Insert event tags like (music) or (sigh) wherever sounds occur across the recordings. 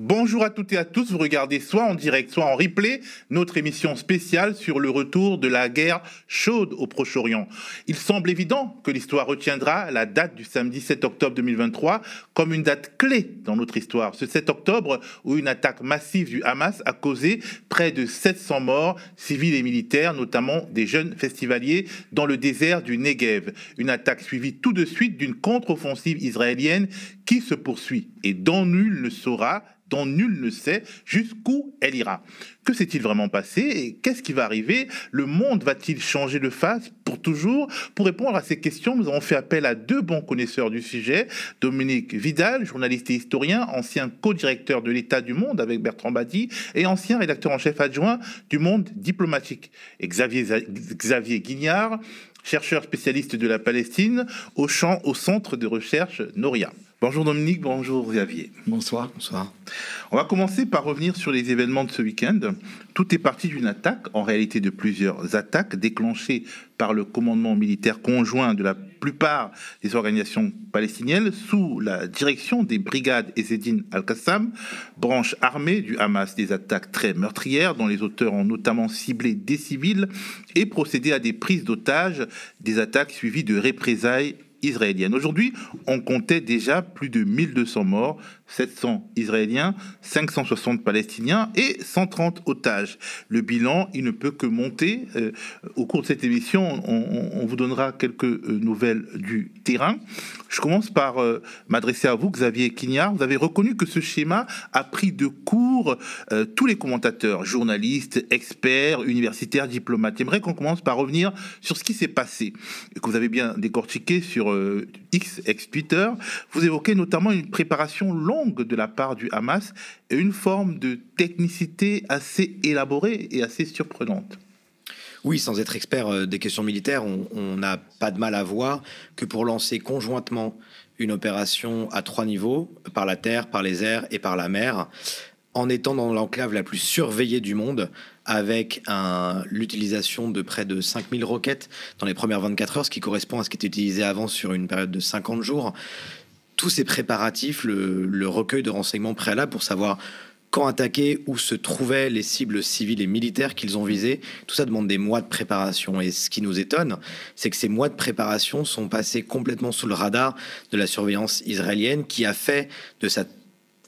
Bonjour à toutes et à tous, vous regardez soit en direct, soit en replay notre émission spéciale sur le retour de la guerre chaude au Proche-Orient. Il semble évident que l'histoire retiendra la date du samedi 7 octobre 2023 comme une date clé dans notre histoire. Ce 7 octobre où une attaque massive du Hamas a causé près de 700 morts civils et militaires, notamment des jeunes festivaliers dans le désert du Negev. Une attaque suivie tout de suite d'une contre-offensive israélienne qui se poursuit et dont nul ne saura dont nul ne sait jusqu'où elle ira. Que s'est-il vraiment passé et qu'est-ce qui va arriver? Le monde va-t-il changer de face pour toujours? Pour répondre à ces questions, nous avons fait appel à deux bons connaisseurs du sujet. Dominique Vidal, journaliste et historien, ancien co-directeur de l'État du Monde avec Bertrand Badi et ancien rédacteur en chef adjoint du Monde diplomatique. Et Xavier, Guignard, chercheur spécialiste de la Palestine au, au centre de recherche Noria. Bonjour Dominique, bonjour Xavier. Bonsoir. Bonsoir. On va commencer par revenir sur les événements de ce week-end. Tout est parti d'une attaque, en réalité de plusieurs attaques déclenchées par le commandement militaire conjoint de la plupart des organisations palestiniennes sous la direction des brigades Ezzedine al-Qassam, branche armée du Hamas. Des attaques très meurtrières dont les auteurs ont notamment ciblé des civils et procédé à des prises d'otages, des attaques suivies de représailles israélienne. Aujourd'hui, on comptait déjà plus de 1200 morts, 700 Israéliens, 560 Palestiniens et 130 otages. Le bilan, il ne peut que monter. Euh, au cours de cette émission, on, vous donnera quelques euh, nouvelles du terrain. Je commence par euh, m'adresser à vous, Xavier Quignard. Vous avez reconnu que ce schéma a pris de court tous les commentateurs, journalistes, experts, universitaires, diplomates. J'aimerais qu'on commence par revenir sur ce qui s'est passé, que vous avez bien décortiqué sur X, ex Twitter. Vous évoquez notamment une préparation longue de la part du Hamas et une forme de technicité assez élaborée et assez surprenante. Oui, sans être expert euh, des questions militaires, on n'a pas de mal à voir que pour lancer conjointement une opération à trois niveaux, par la terre, par les airs et par la mer, en étant dans l'enclave la plus surveillée du monde, avec l'utilisation de près de 5000 roquettes dans les premières 24 heures, ce qui correspond à ce qui était utilisé avant sur une période de 50 jours tous ces préparatifs, le, recueil de renseignements préalables pour savoir quand attaquer, où se trouvaient les cibles civiles et militaires qu'ils ont visées, tout ça demande des mois de préparation. Et ce qui nous étonne, c'est que ces mois de préparation sont passés complètement sous le radar de la surveillance israélienne, qui a fait de sa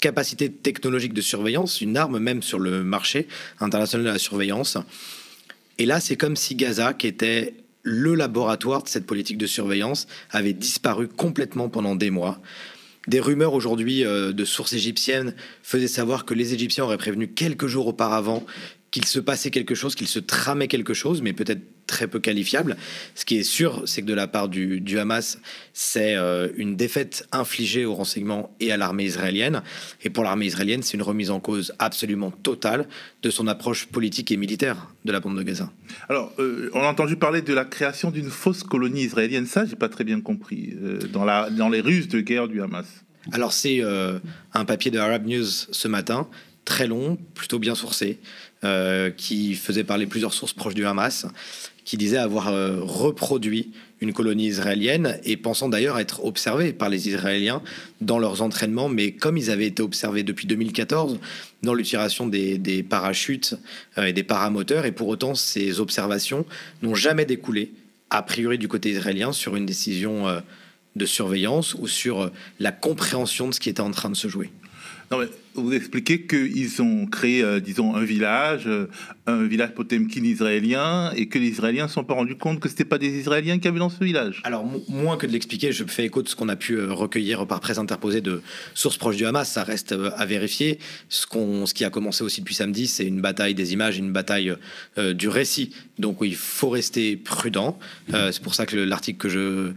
capacité technologique de surveillance une arme même sur le marché international de la surveillance. Et là, c'est comme si Gaza, qui était le laboratoire de cette politique de surveillance avait disparu complètement pendant des mois. Des rumeurs aujourd'hui euh, de sources égyptiennes faisaient savoir que les Égyptiens auraient prévenu quelques jours auparavant qu'il se passait quelque chose, qu'il se tramait quelque chose, mais peut-être très peu qualifiable. Ce qui est sûr, c'est que de la part du, Hamas, c'est euh, une défaite infligée au renseignement et à l'armée israélienne. Et pour l'armée israélienne, c'est une remise en cause absolument totale de son approche politique et militaire de la bande de Gaza. Alors, euh, on a entendu parler de la création d'une fausse colonie israélienne. Ça, j'ai pas très bien compris euh, dans, la, dans les ruses de guerre du Hamas. Alors, c'est un papier de Arab News ce matin, très long, plutôt bien sourcé. Qui faisait parler plusieurs sources proches du Hamas qui disait avoir euh, reproduit une colonie israélienne et pensant d'ailleurs être observés par les Israéliens dans leurs entraînements, mais comme ils avaient été observés depuis 2014 dans l'utilisation des, parachutes euh, et des paramoteurs, et pour autant ces observations n'ont jamais découlé, a priori du côté israélien, sur une décision euh, de surveillance ou sur la compréhension de ce qui était en train de se jouer. Vous expliquez qu'ils ont créé, euh, disons, un village, euh, un village Potemkin israélien, et que les Israéliens ne sont pas rendus compte que ce n'étaient pas des Israéliens qui avaient dans ce village. Alors, moins que de l'expliquer, je fais écho de ce qu'on a pu euh, recueillir par presse interposée de sources proches du Hamas. Ça reste à vérifier. Ce, qu'on, ce qui a commencé aussi depuis samedi, c'est une bataille des images, une bataille du récit. Donc, il faut rester prudent. c'est pour ça que l'article que je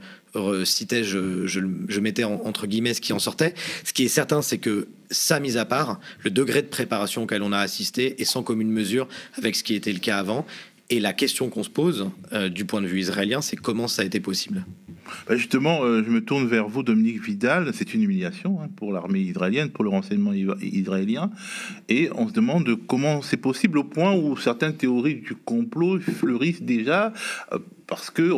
citais, je, mettais entre guillemets ce qui en sortait. Ce qui est certain, c'est que ça mise à part, le degré de préparation auquel on a assisté est sans commune mesure avec ce qui était le cas avant. Et la question qu'on se pose euh, du point de vue israélien, c'est comment ça a été possible? Bah, Justement, euh, je me tourne vers vous, Dominique Vidal. C'est une humiliation hein, pour l'armée israélienne, pour le renseignement israélien. Et on se demande comment c'est possible au point où certaines théories du complot fleurissent déjà euh, parce que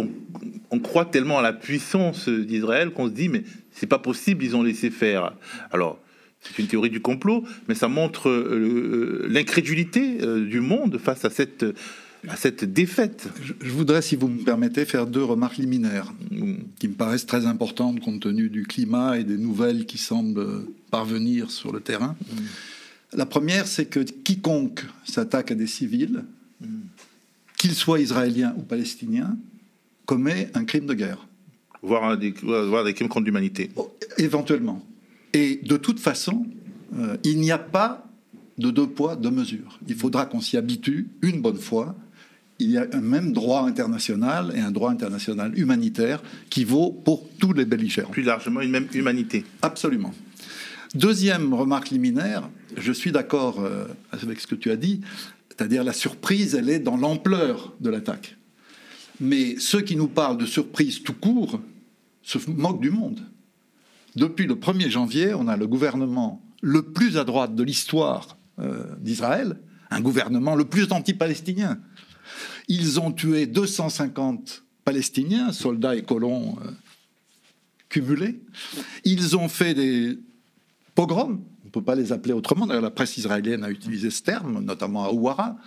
on, croit tellement à la puissance d'Israël qu'on se dit mais c'est pas possible, ils ont laissé faire. Alors c'est une théorie du complot, mais ça montre l'incrédulité du monde face à cette à cette défaite. Je, voudrais, si vous me permettez, faire deux remarques liminaires qui me paraissent très importantes compte tenu du climat et des nouvelles qui semblent parvenir sur le terrain. La première, c'est que quiconque s'attaque à des civils, qu'ils soient israéliens ou palestiniens, commet un crime de guerre. Voire des, des crimes contre l'humanité. Oh, éventuellement. Et de toute façon, euh, il n'y a pas de deux poids, deux mesures. Il faudra qu'on s'y habitue une bonne fois il y a un même droit international et un droit international humanitaire qui vaut pour tous les belligérants. Plus largement, une même humanité. Absolument. Deuxième remarque liminaire, je suis d'accord euh, avec ce que tu as dit, c'est-à-dire la surprise, elle est dans l'ampleur de l'attaque. Mais ceux qui nous parlent de surprise tout court se moquent du monde. Depuis le 1er janvier, on a le gouvernement le plus à droite de l'histoire euh, d'Israël, un gouvernement le plus anti-palestinien. Ils ont tué 250 Palestiniens, soldats et colons euh, cumulés. Ils ont fait des pogroms, on ne peut pas les appeler autrement, d'ailleurs la presse israélienne a utilisé ce terme, notamment à Ouara.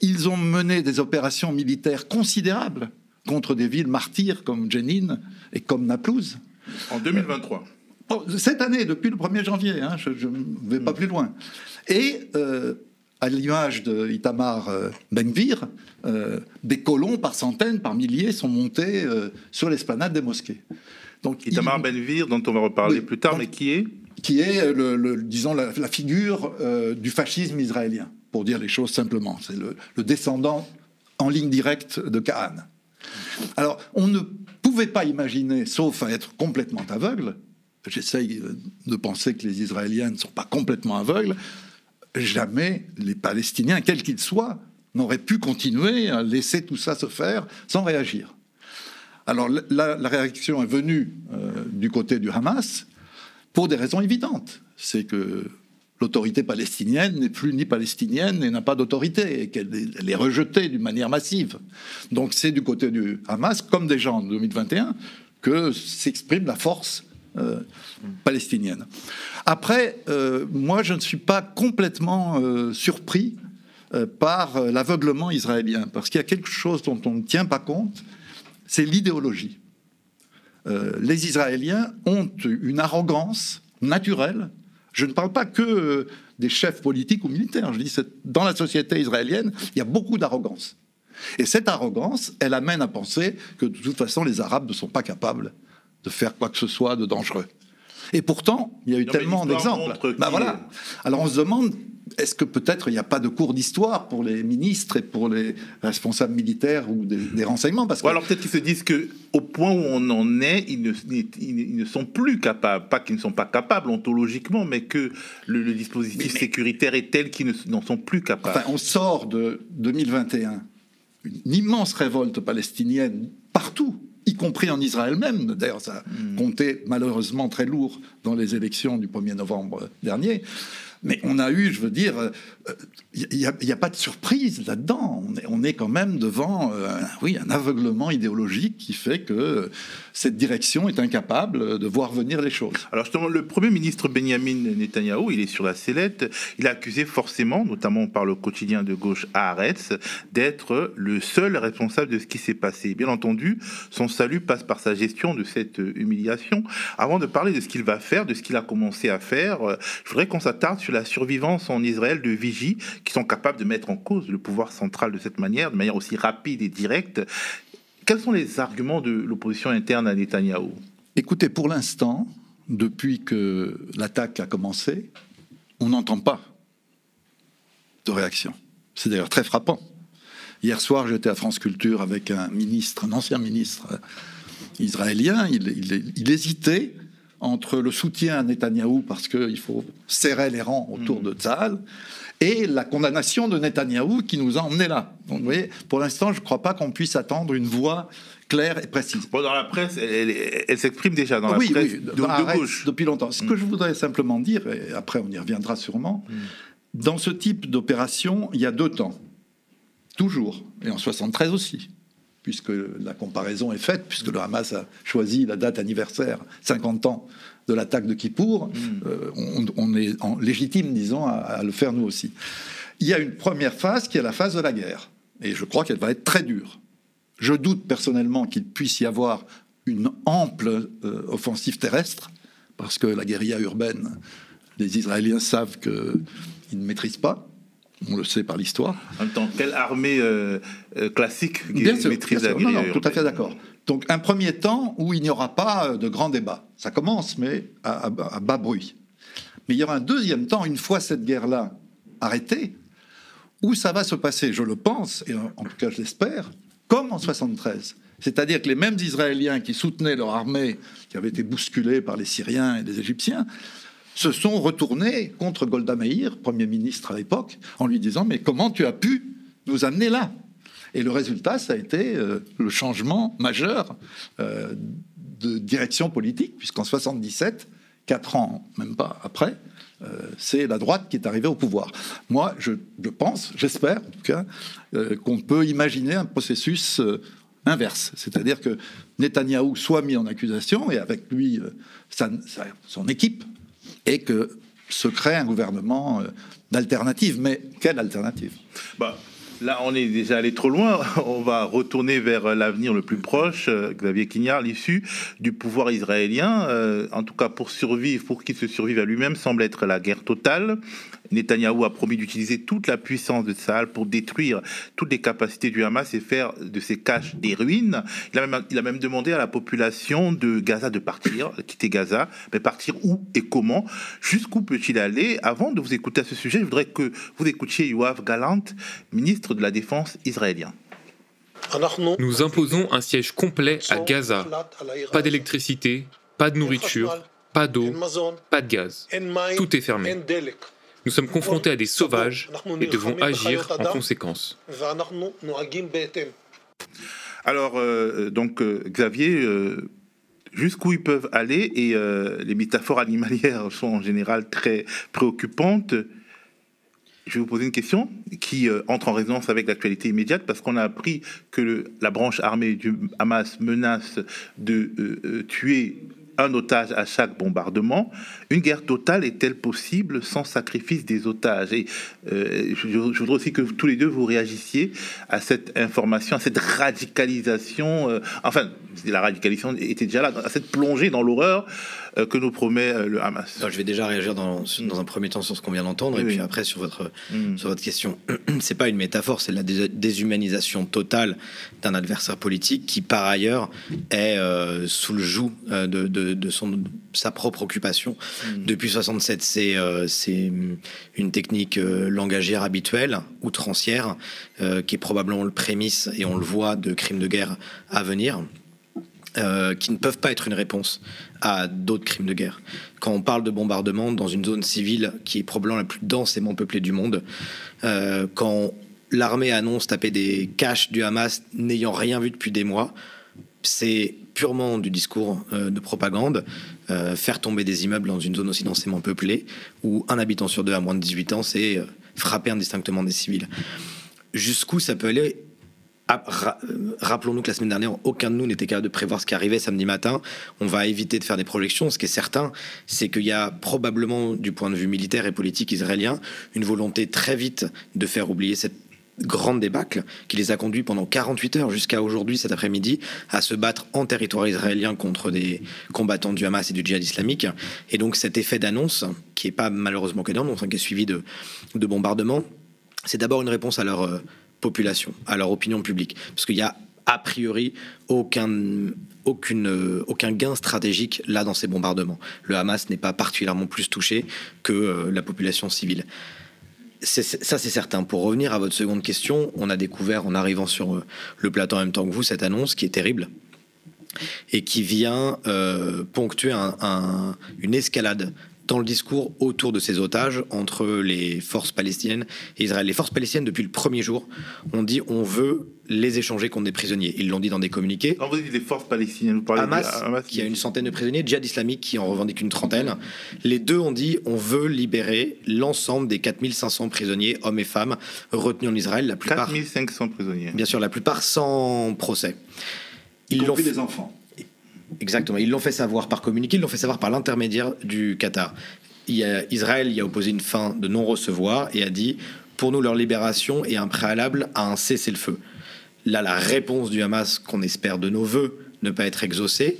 Ils ont mené des opérations militaires considérables contre des villes martyrs comme Jenin et comme Naplouse. En 2023 cette année, depuis le 1er janvier, hein, je ne vais pas plus loin. Et euh, à l'image de Itamar euh, Benvir, euh, des colons par centaines, par milliers sont montés euh, sur l'esplanade des mosquées. Donc, Itamar Benvir, dont on va reparler plus tard, mais qui est Qui est, le, disons, la, figure du fascisme israélien, pour dire les choses simplement. C'est le, le, descendant en ligne directe de Kahan. Alors, on ne pouvait pas imaginer, sauf à être complètement aveugle, j'essaye de penser que les Israéliens ne sont pas complètement aveugles, jamais les Palestiniens, quels qu'ils soient, n'auraient pu continuer à laisser tout ça se faire sans réagir. Alors la, réaction est venue euh, du côté du Hamas pour des raisons évidentes. C'est que l'autorité palestinienne n'est plus ni palestinienne et n'a pas d'autorité, et qu'elle est rejetée d'une manière massive. Donc c'est du côté du Hamas, comme déjà en 2021, que s'exprime la force euh, palestinienne. Après, euh, moi, je ne suis pas complètement euh, surpris par l'aveuglement israélien, parce qu'il y a quelque chose dont on ne tient pas compte, c'est l'idéologie. les Israéliens ont une arrogance naturelle. Je ne parle pas que des chefs politiques ou militaires. Je dis que dans la société israélienne, il y a beaucoup d'arrogance. Et cette arrogance, elle amène à penser que de toute façon, les Arabes ne sont pas capables de faire quoi que ce soit de dangereux. Et pourtant, il y a eu tellement d'exemples. Ben voilà. Alors on se demande, est-ce que peut-être il n'y a pas de cours d'histoire pour les ministres et pour les responsables militaires ou des, renseignements? Parce que... Ou alors peut-être qu'ils se disent que au point où on en est, ils ne, ils ne sont plus capables, pas qu'ils ne sont pas capables ontologiquement, mais que le, dispositif sécuritaire est tel qu'ils n'en sont plus capables. Enfin, on sort de 2021, une immense révolte palestinienne partout y compris en Israël même. D'ailleurs, ça a hmm. compté malheureusement très lourd dans les élections du 1er novembre dernier. Mais on a eu, je veux dire, il euh, n'y a, pas de surprise là-dedans. On est, quand même devant euh, oui, un aveuglement idéologique qui fait que cette direction est incapable de voir venir les choses. Alors justement, le Premier ministre Benjamin Netanyahou, il est sur la sellette. Il a accusé forcément, notamment par le quotidien de gauche Haaretz, d'être le seul responsable de ce qui s'est passé. Bien entendu, son salut passe par sa gestion de cette humiliation. Avant de parler de ce qu'il va faire, de ce qu'il a commencé à faire, euh, je voudrais qu'on s'attarde sur la survivance en Israël de vigies qui sont capables de mettre en cause le pouvoir central de cette manière, de manière aussi rapide et directe. Quels sont les arguments de l'opposition interne à Netanyahou? Écoutez, pour l'instant, depuis que l'attaque a commencé, on n'entend pas de réaction. C'est d'ailleurs très frappant. Hier soir, j'étais à France Culture avec un ministre, un ancien ministre israélien. il hésitait entre le soutien à Netanyahou, parce qu'il faut serrer les rangs autour mm. de Tzahal, et la condamnation de Netanyahou qui nous a emmenés là. Donc, vous voyez, pour l'instant, je ne crois pas qu'on puisse attendre une voix claire et précise. Bon, dans la presse, elle, s'exprime déjà dans la presse oui, de, gauche. Depuis longtemps. Ce que je voudrais simplement dire, et après on y reviendra sûrement, mm. dans ce type d'opération, il y a deux temps. Toujours. Et en 73 aussi puisque la comparaison est faite, puisque le Hamas a choisi la date anniversaire, 50 ans de l'attaque de Kippour, Mm. euh, on, on est en légitime, disons, à, à le faire nous aussi. Il y a une première phase qui est la phase de la guerre. Et je crois qu'elle va être très dure. Je doute personnellement qu'il puisse y avoir une ample euh, offensive terrestre, parce que la guérilla urbaine, les Israéliens savent qu'ils ne maîtrisent pas. On le sait par l'histoire. En temps, quelle armée euh, classique qui Bien sûr, maîtrise bien la sûr. Non, non, tout à fait d'accord. Donc un premier temps où il n'y aura pas euh, de grand débat. Ça commence, mais à, bas bruit. Mais il y aura un deuxième temps, une fois cette guerre-là arrêtée, où ça va se passer, je le pense, et en en tout cas je l'espère, comme en 73. C'est-à-dire que les mêmes Israéliens qui soutenaient leur armée, qui avait été bousculée par les Syriens et les Égyptiens, se sont retournés contre Golda Meir, Premier ministre à l'époque, en lui disant Mais comment tu as pu nous amener là? Et le résultat, ça a été euh, le changement majeur euh, de direction politique, puisqu'en 77, quatre ans, même pas après, euh, c'est la droite qui est arrivée au pouvoir. Moi, je, pense, j'espère en tout cas, qu'on peut imaginer un processus inverse, c'est-à-dire que Netanyahou soit mis en accusation et avec lui son équipe, et que se crée un gouvernement d'alternative. Mais quelle alternative? Bah, là, on est déjà allé trop loin. (laughs) On va retourner vers l'avenir le plus proche. Euh, Xavier Quignard, l'issue du pouvoir israélien, euh, en tout cas pour survivre, pour qu'il se survive à lui-même, semble être la guerre totale. Netanyahou a promis d'utiliser toute la puissance de Tsahal pour détruire toutes les capacités du Hamas et faire de ces caches des ruines. Il a même, il a même demandé à la population de Gaza de partir, quitter Gaza, mais partir où et comment? Jusqu'où peut-il aller? Avant de vous écouter à ce sujet, je voudrais que vous écoutiez Yoav Galant, ministre de la Défense israélien. Nous imposons un siège complet à Gaza. Pas d'électricité, pas de nourriture, pas d'eau, pas de gaz. Tout est fermé. Nous sommes confrontés à des sauvages et devons agir en conséquence. Alors, euh, donc, euh, Xavier, euh, jusqu'où ils peuvent aller, et euh, les métaphores animalières sont en général très préoccupantes. Je vais vous poser une question qui euh, entre en résonance avec l'actualité immédiate parce qu'on a appris que le- la branche armée du Hamas menace de euh, euh, tuer un otage à chaque bombardement. Une guerre totale est-elle possible sans sacrifice des otages? Et euh, je, voudrais aussi que tous les deux vous réagissiez à cette information, à cette radicalisation. euh, enfin, la radicalisation était déjà là, à cette plongée dans l'horreur que nous promet euh, le Hamas. Alors, je vais déjà réagir dans, sur- dans un premier temps sur ce qu'on vient d'entendre Oui, et puis après sur votre, Mm. sur votre question. (clears throat) C'est pas une métaphore, c'est la dés- déshumanisation totale d'un adversaire politique qui, par ailleurs, est euh, sous le joug euh, de, de- de son, de sa propre occupation. Depuis 67, c'est euh, une technique euh, langagière habituelle, outrancière, euh, qui est probablement le prémisse, et on le voit, de crimes de guerre à venir euh, qui ne peuvent pas être une réponse à d'autres crimes de guerre. Quand on parle de bombardement dans une zone civile qui est probablement la plus densément peuplée du monde, euh, quand l'armée annonce taper des caches du Hamas n'ayant rien vu depuis des mois, c'est purement du discours euh, de propagande, faire tomber des immeubles dans une zone aussi densément peuplée, où un habitant sur deux à moins de 18 ans, c'est frapper indistinctement des civils. Jusqu'où ça peut aller Rappelons-nous que la semaine dernière, aucun de nous n'était capable de prévoir ce qui arrivait samedi matin. On va éviter de faire des projections. Ce qui est certain, c'est qu'il y a probablement, du point de vue militaire et politique israélien, une volonté très vite de faire oublier cette grande débâcle qui les a conduits pendant 48 heures jusqu'à aujourd'hui, cet après-midi, à se battre en territoire israélien contre des combattants du Hamas et du djihad islamique. Et donc cet effet d'annonce, qui n'est pas malheureusement que d'annonce, hein, qui est suivi de, de bombardements, c'est d'abord une réponse à leur euh, population, à leur opinion publique. Parce qu'il y a a priori aucun, aucune, aucun gain stratégique là dans ces bombardements. Le Hamas n'est pas particulièrement plus touché que euh, la population civile. Ça, c'est certain. Pour revenir à votre seconde question, on a découvert en arrivant sur euh, le plateau en même temps que vous cette annonce qui est terrible et qui vient euh, ponctuer un- un- une escalade dans le discours autour de ces otages entre les forces palestiniennes et Israël. Les forces palestiniennes, depuis le premier jour, ont dit on veut les échanger contre des prisonniers. Ils l'ont dit dans des communiqués. Quand vous dites les forces palestiniennes, vous parlez Hamas, de Hamas qui a une centaine de prisonniers, Djihad islamique qui en revendique une trentaine. Les deux ont dit on veut libérer l'ensemble des 4500 prisonniers, hommes et femmes, retenus en Israël, la plupart, 4500 prisonniers. bien sûr, la plupart sans procès. Y Ils l'ont compris les enfants. Exactement. Ils l'ont fait savoir par communiqué, ils l'ont fait savoir par l'intermédiaire du Qatar. Israël y a opposé une fin de non-recevoir et a dit pour nous leur libération est un préalable à un cessez-le-feu. Là, la réponse du Hamas qu'on espère de nos voeux ne pas être exaucée,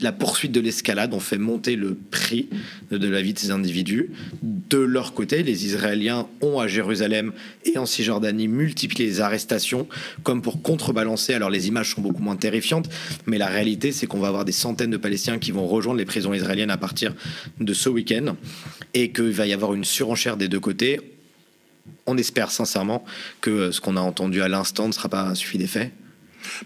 la poursuite de l'escalade ont fait monter le prix de la vie de ces individus. De leur côté, les Israéliens ont à Jérusalem et en Cisjordanie multiplié les arrestations comme pour contrebalancer. Alors les images sont beaucoup moins terrifiantes, mais la réalité c'est qu'on va avoir des centaines de Palestiniens qui vont rejoindre les prisons israéliennes à partir de ce week-end et qu'il va y avoir une surenchère des deux côtés. On espère sincèrement que ce qu'on a entendu à l'instant ne sera pas suffit d'effet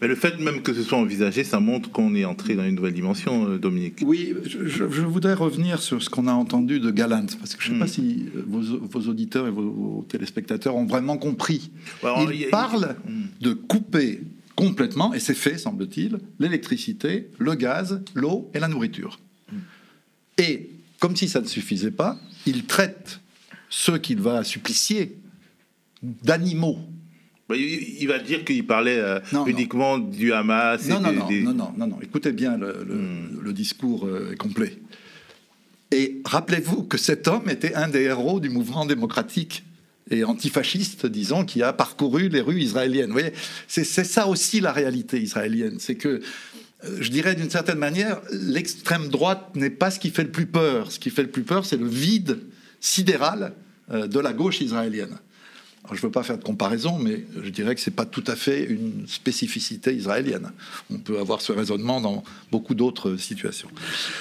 mais le fait même que ce soit envisagé, ça montre qu'on est entré dans une nouvelle dimension, euh, Dominique. Oui, je, voudrais revenir sur ce qu'on a entendu de Galant, parce que je ne sais pas hmm. si euh, vos, auditeurs et vos, téléspectateurs ont vraiment compris. il, parle hmm. de couper complètement, et c'est fait, semble-t-il, l'électricité, le gaz, l'eau et la nourriture. Hmm. Et comme si ça ne suffisait pas, il traite ceux qu'il va supplicier d'animaux il va dire qu'il parlait euh, uniquement du Hamas. Non, non, non, non, non, non, Écoutez bien, le, hmm. discours euh, est complet. Et rappelez-vous que cet homme était un des héros du mouvement démocratique et antifasciste, disons, qui a parcouru les rues israéliennes. Vous voyez, c'est ça aussi la réalité israélienne. C'est que, euh, je dirais d'une certaine manière, l'extrême droite n'est pas ce qui fait le plus peur. Ce qui fait le plus peur, c'est le vide sidéral de la gauche israélienne je ne veux pas faire de comparaison, mais je dirais que ce n'est pas tout à fait une spécificité israélienne. On peut avoir ce raisonnement dans beaucoup d'autres situations.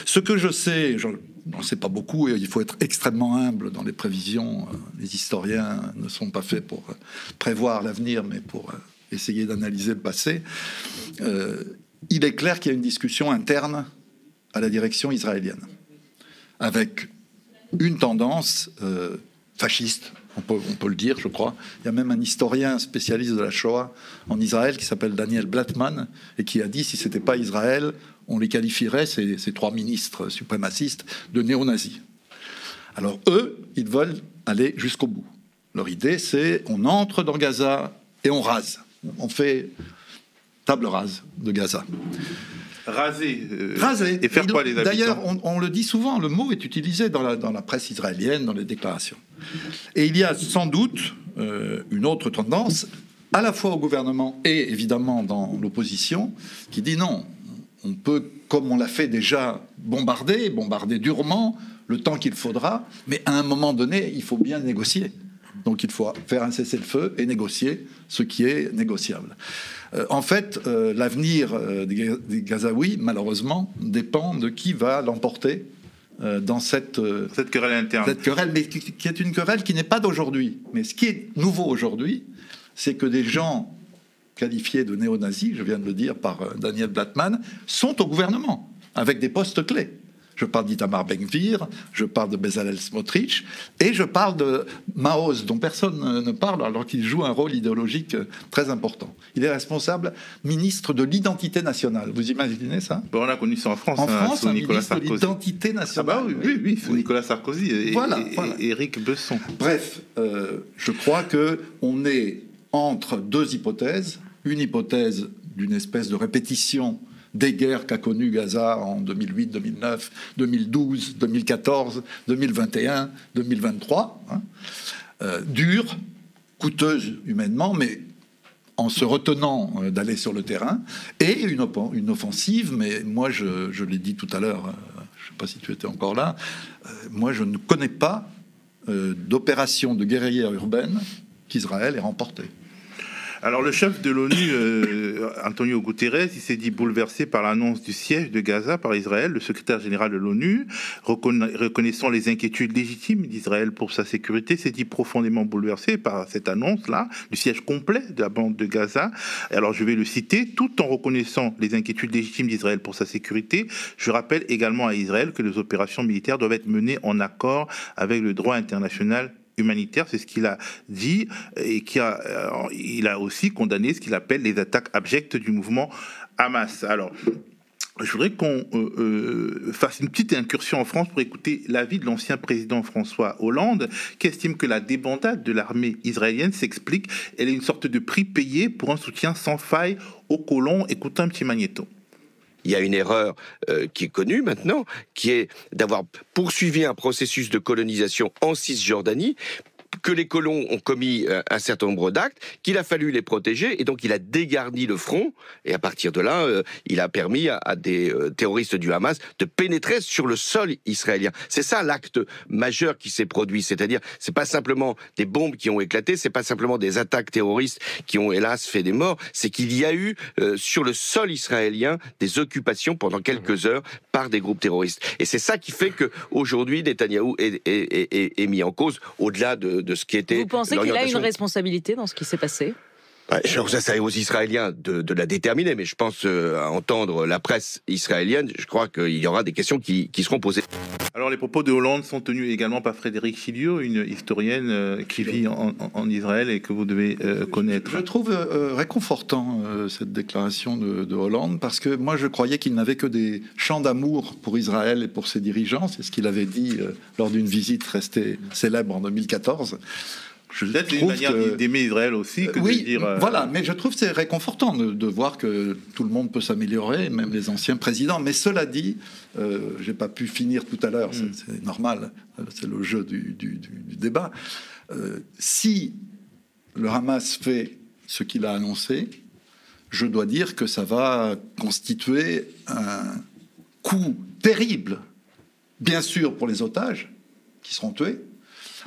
Ce que je sais, je n'en sais pas beaucoup, et il faut être extrêmement humble dans les prévisions. Les historiens ne sont pas faits pour prévoir l'avenir, mais pour essayer d'analyser le passé. Euh, il est clair qu'il y a une discussion interne à la direction israélienne, avec une tendance euh, fasciste on peut, le dire, je crois. Il y a même un historien spécialiste de la Shoah en Israël qui s'appelle Daniel Blattman et qui a dit si ce n'était pas Israël, on les qualifierait, ces, ces trois ministres suprémacistes, de néo-nazis. Alors eux, ils veulent aller jusqu'au bout. Leur idée, c'est on entre dans Gaza et on rase. On fait table rase de Gaza. Raser. Euh, Raser. Et faire quoi les habitants? D'ailleurs, on, le dit souvent, le mot est utilisé dans la, dans la, presse israélienne, dans les déclarations. Et il y a sans doute euh, une autre tendance, à la fois au gouvernement et évidemment dans l'opposition, qui dit non, on peut, comme on l'a fait déjà, bombarder, bombarder durement, le temps qu'il faudra, mais à un moment donné, il faut bien négocier. Donc il faut faire un cessez-le-feu et négocier ce qui est négociable. Euh, en fait, euh, l'avenir euh, des Gazaouis, malheureusement, dépend de qui va l'emporter dans cette, cette querelle interne. Cette querelle, mais qui, qui est une querelle qui n'est pas d'aujourd'hui. Mais ce qui est nouveau aujourd'hui, c'est que des gens qualifiés de néo-nazis, je viens de le dire par Daniel Blattman, sont au gouvernement, avec des postes clés. Je parle d'Itamar Ben-Gvir, je parle de Bezalel Smotrich, et je parle de Maoz, dont personne ne parle alors qu'il joue un rôle idéologique très important. Il est responsable ministre de l'identité nationale. Vous imaginez ça? Bon, On a connu ça en France. En hein, France, un Nicolas de l'identité nationale. Ah bah oui, oui, oui, Nicolas Sarkozy et, voilà, Éric Besson. Bref, euh, je crois que on est entre deux hypothèses. Une hypothèse d'une espèce de répétition des guerres qu'a connues Gaza en 2008, 2009, 2012, 2014, 2021, 2023, hein, euh, dure, coûteuse humainement, mais en se retenant euh, d'aller sur le terrain, et une, offensive, mais moi je, l'ai dit tout à l'heure, euh, je ne sais pas si tu étais encore là, moi je ne connais pas d'opération de guérilla urbaine qu'Israël ait remportée. Alors le chef de l'ONU, euh, Antonio Guterres, il s'est dit bouleversé par l'annonce du siège de Gaza par Israël. Le secrétaire général de l'ONU, reconnaissant les inquiétudes légitimes d'Israël pour sa sécurité, s'est dit profondément bouleversé par cette annonce-là, du siège complet de la bande de Gaza. Alors je vais le citer, tout en reconnaissant les inquiétudes légitimes d'Israël pour sa sécurité, je rappelle également à Israël que les opérations militaires doivent être menées en accord avec le droit international humanitaire, c'est ce qu'il a dit, et qui a, euh, il a aussi condamné ce qu'il appelle les attaques abjectes du mouvement Hamas. Alors, je voudrais qu'on euh, euh, fasse une petite incursion en France pour écouter l'avis de l'ancien président François Hollande, qui estime que la débandade de l'armée israélienne s'explique. Elle est une sorte de prix payé pour un soutien sans faille aux colons. Écoutez un petit magnéto. Il y a une erreur euh, qui est connue maintenant, qui est d'avoir poursuivi un processus de colonisation en Cisjordanie que les colons ont commis euh, un certain nombre d'actes, qu'il a fallu les protéger, et donc il a dégarni le front, et à partir de là, euh, il a permis à, des euh, terroristes du Hamas de pénétrer sur le sol israélien. C'est ça l'acte majeur qui s'est produit, c'est-à-dire c'est pas simplement des bombes qui ont éclaté, c'est pas simplement des attaques terroristes qui ont hélas fait des morts, c'est qu'il y a eu sur le sol israélien des occupations pendant quelques heures par des groupes terroristes. Et c'est ça qui fait que aujourd'hui Netanyahou est, est mis en cause au-delà de, de ce qui était. Vous pensez qu'il a une responsabilité dans ce qui s'est passé? Je ça, c'est aux Israéliens de, la déterminer, mais je pense euh, à entendre la presse israélienne, je crois qu'il y aura des questions qui, seront posées. Alors, les propos de Hollande sont tenus également par Frédéric Chilio, une historienne euh, qui vit en, Israël et que vous devez euh, connaître. Je trouve réconfortant cette déclaration de, de, Hollande parce que moi, je croyais qu'il n'avait que des chants d'amour pour Israël et pour ses dirigeants. C'est ce qu'il avait dit lors d'une visite restée célèbre en 2014. Je Peut-être une manière d'aimer Israël aussi que oui, de dire. Euh, voilà, mais je trouve c'est réconfortant de, voir que tout le monde peut s'améliorer, même les anciens présidents. Mais cela dit, euh, j'ai pas pu finir tout à l'heure, c'est mm. normal, c'est le jeu du, débat. Euh, si le Hamas fait ce qu'il a annoncé, je dois dire que ça va constituer un coup terrible, bien sûr pour les otages qui seront tués,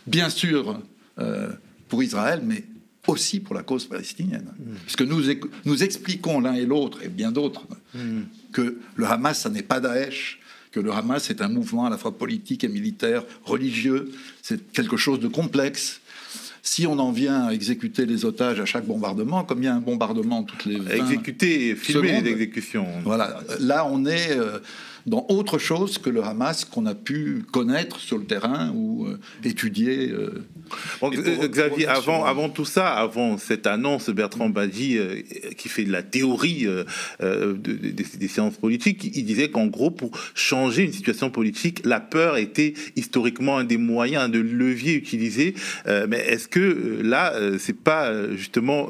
bien sûr euh, pour Israël, mais aussi pour la cause palestinienne. Mm. Parce que nous, nous expliquons l'un et l'autre, et bien d'autres, mm. que le Hamas, ça n'est pas Daesh, que le Hamas est un mouvement à la fois politique et militaire, religieux, c'est quelque chose de complexe. Si on en vient à exécuter les otages à chaque bombardement, comme il y a un bombardement toutes les 20 exécuter filmer les exécutions. Voilà, là on est euh, dans autre chose que le Hamas qu'on a pu connaître sur le terrain ou euh, étudier euh, Xavier, avant, avant tout ça, avant cette annonce, Bertrand Badi, euh, qui fait de la théorie euh, des sciences politiques, il disait qu'en gros, pour changer une situation politique, la peur était historiquement un des moyens, un de leviers utilisés. mais est-ce que là, c'est pas justement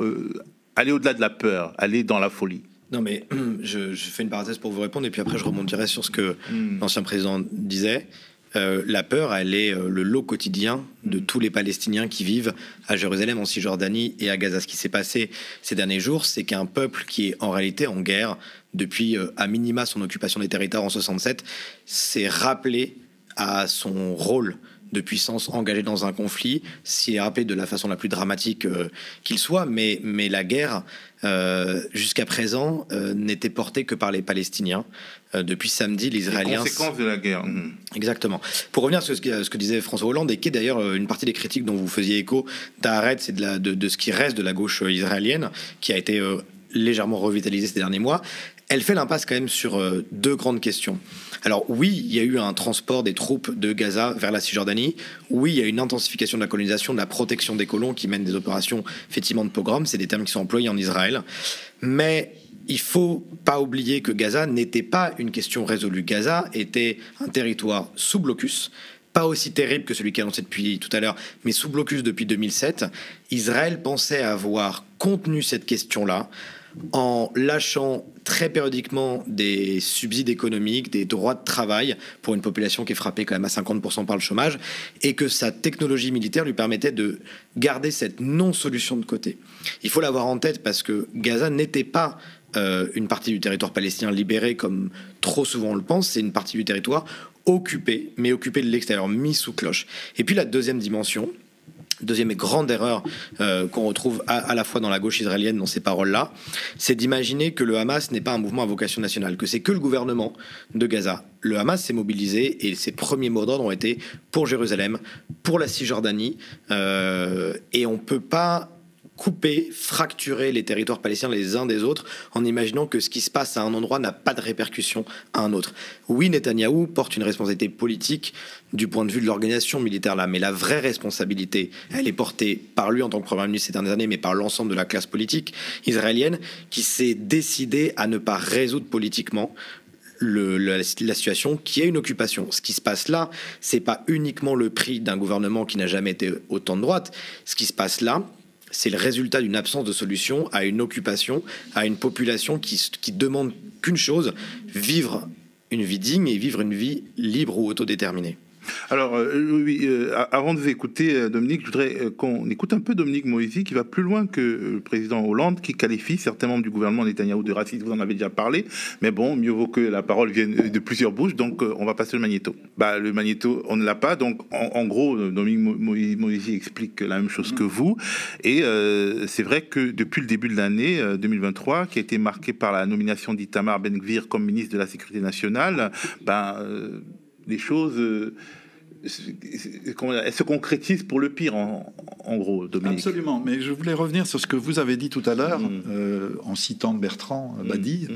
aller au-delà de la peur, aller dans la folie? Non, mais (clears throat) je, fais une parenthèse pour vous répondre, et puis après je remonterai sur ce que hmm. l'ancien président disait. Euh, la peur, elle est euh, le lot quotidien de tous les Palestiniens qui vivent à Jérusalem, en Cisjordanie et à Gaza. Ce qui s'est passé ces derniers jours, c'est qu'un peuple qui est en réalité en guerre depuis euh, à minima son occupation des territoires en 67 s'est rappelé à son rôle de puissance engagée dans un conflit, s'il est rappelé de la façon la plus dramatique qu'il soit, mais, mais la guerre, jusqu'à présent, n'était portée que par les Palestiniens. Euh, depuis samedi, les Israéliens. Les conséquences de la guerre. Mmh. Exactement. Pour revenir sur ce que, ce que, disait François Hollande, et qui est d'ailleurs euh, une partie des critiques dont vous faisiez écho d'Arrête, c'est de, de, de, ce qui reste de la gauche euh, israélienne, qui a été légèrement revitalisée ces derniers mois, elle fait l'impasse quand même sur deux grandes questions. Alors oui, il y a eu un transport des troupes de Gaza vers la Cisjordanie. Oui, il y a une intensification de la colonisation, de la protection des colons qui mènent des opérations effectivement de pogrom. C'est des termes qui sont employés en Israël. Mais il faut pas oublier que Gaza n'était pas une question résolue. Gaza était un territoire sous blocus, pas aussi terrible que celui qui annoncé depuis tout à l'heure, mais sous blocus depuis 2007. Israël pensait avoir contenu cette question-là en lâchant très périodiquement des subsides économiques, des droits de travail pour une population qui est frappée quand même à 50% par le chômage, et que sa technologie militaire lui permettait de garder cette non-solution de côté. Il faut l'avoir en tête parce que Gaza n'était pas euh, une partie du territoire palestinien libéré, comme trop souvent on le pense, c'est une partie du territoire occupée, mais occupée de l'extérieur, mis sous cloche. Et puis la deuxième dimension, Deuxième et grande erreur euh, qu'on retrouve à, la fois dans la gauche israélienne dans ces paroles-là, c'est d'imaginer que le Hamas n'est pas un mouvement à vocation nationale, que c'est que le gouvernement de Gaza. Le Hamas s'est mobilisé et ses premiers mots d'ordre ont été pour Jérusalem, pour la Cisjordanie, euh, et on peut pas couper, fracturer les territoires palestiniens les uns des autres en imaginant que ce qui se passe à un endroit n'a pas de répercussion à un autre. Oui, Netanyahou porte une responsabilité politique du point de vue de l'organisation militaire là, mais la vraie responsabilité, elle est portée par lui en tant que Premier ministre ces dernières années, mais par l'ensemble de la classe politique israélienne qui s'est décidée à ne pas résoudre politiquement la, situation qui est une occupation. Ce qui se passe là, c'est pas uniquement le prix d'un gouvernement qui n'a jamais été autant de droite. Ce qui se passe là, c'est le résultat d'une absence de solution à une occupation, à une population qui, qui demande qu'une chose, vivre une vie digne et vivre une vie libre ou autodéterminée. Alors, euh, oui, euh, avant de vous écouter, euh, Dominique, je voudrais qu'on écoute un peu Dominique Moïsi, qui va plus loin que le président Hollande, qui qualifie certains membres du gouvernement Netanyahou de racistes. Vous en avez déjà parlé, mais bon, mieux vaut que la parole vienne de plusieurs bouches, donc on va passer le magnéto. Bah, le magnéto, on ne l'a pas, donc en, gros, Dominique Moïsi explique la même chose que vous, et c'est vrai que depuis le début de l'année 2023, qui a été marquée par la nomination d'Itamar Ben-Gvir comme ministre de la Sécurité nationale, ben, les choses elle se concrétise pour le pire, en, gros, Dominique. Absolument, mais je voulais revenir sur ce que vous avez dit tout à l'heure, mm. euh, en citant Bertrand mm. Badi, mm.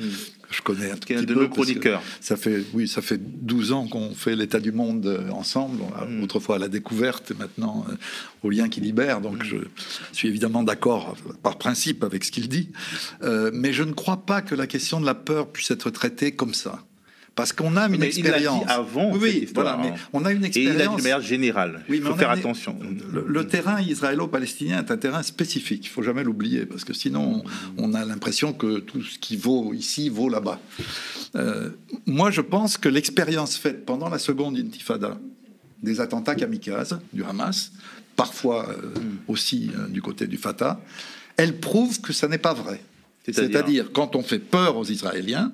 je connais un petit de peu. chroniqueurs. Ça fait, oui, ça fait 12 ans qu'on fait l'état du monde euh, ensemble, autrefois à la découverte, et maintenant euh, au lien qui libère, donc je suis évidemment d'accord par principe avec ce qu'il dit, mais je ne crois pas que la question de la peur puisse être traitée comme ça. Parce qu'on a une expérience. avant. Oui, voilà, mais on a une expérience. Et il a de manière générale. il faut faire attention. Le, terrain israélo-palestinien est un terrain spécifique. Il faut jamais l'oublier parce que sinon on, a l'impression que tout ce qui vaut ici vaut là-bas. Euh, moi, je pense que l'expérience faite pendant la seconde intifada des attentats kamikazes du Hamas, parfois euh, aussi euh, du côté du Fatah, elle prouve que ça n'est pas vrai. C'est-à-dire quand on fait peur aux Israéliens,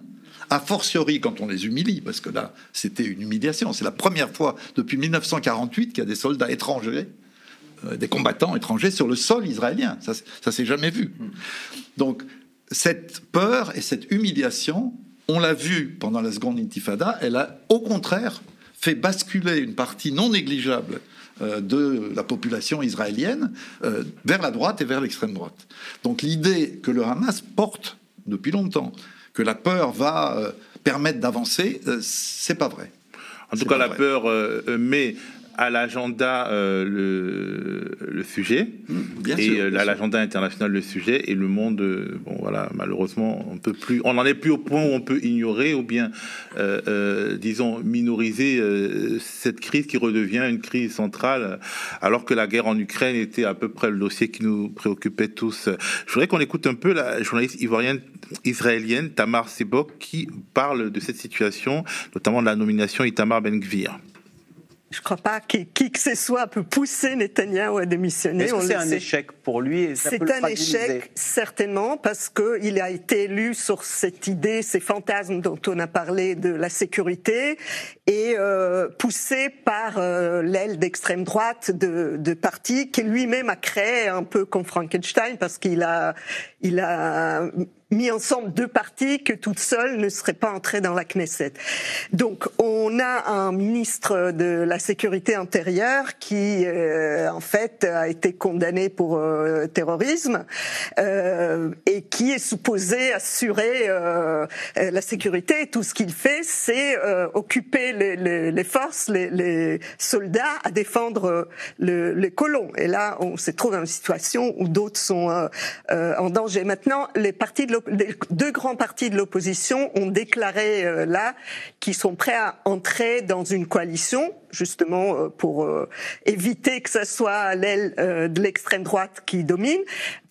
a fortiori quand on les humilie, parce que là, c'était une humiliation. C'est la première fois depuis 1948 qu'il y a des soldats étrangers, euh, des combattants étrangers sur le sol israélien. Ça, ça s'est jamais vu. Donc, cette peur et cette humiliation, on l'a vu pendant la seconde intifada, elle a au contraire fait basculer une partie non négligeable euh, de la population israélienne euh, vers la droite et vers l'extrême droite. Donc l'idée que le Hamas porte depuis longtemps, que la peur va euh, permettre d'avancer, euh, c'est pas vrai. En tout cas, la peur euh, met à l'agenda euh, le, sujet. Mmh, et euh, à l'agenda international le sujet. Et le monde euh, bon voilà malheureusement on peut plus on n'en est plus au point où on peut ignorer ou bien disons minoriser cette crise qui redevient une crise centrale alors que la guerre en Ukraine était à peu près le dossier qui nous préoccupait tous. Je voudrais qu'on écoute un peu la journaliste ivoirienne israélienne Tamar Sebok qui parle de cette situation notamment de la nomination Itamar Ben-Gvir je ne crois pas que qui que ce soit peut pousser Netanyahou à démissionner. Est-ce que c'est un échec pour lui C'est un échec, certainement, parce qu'il a été élu sur cette idée, ces fantasmes dont on a parlé de la sécurité, et euh, poussé par euh, l'aile d'extrême droite de, de parti qui lui-même a créé un peu comme Frankenstein, parce qu'il a, il a mis ensemble deux partis que toute seule ne serait pas entrée dans la Knesset. Donc on a un ministre de la sécurité intérieure qui euh, en fait a été condamné pour euh, terrorisme euh, et qui est supposé assurer euh, la sécurité. Et tout ce qu'il fait, c'est occuper les, les, les forces, les, les, soldats à défendre le, les colons. Et là, on se trouve dans une situation où d'autres sont en danger. Maintenant, les partis de deux grands partis de l'opposition ont déclaré euh, là qu'ils sont prêts à entrer dans une coalition justement euh, pour euh, éviter que ce soit l'aile de l'extrême droite qui domine.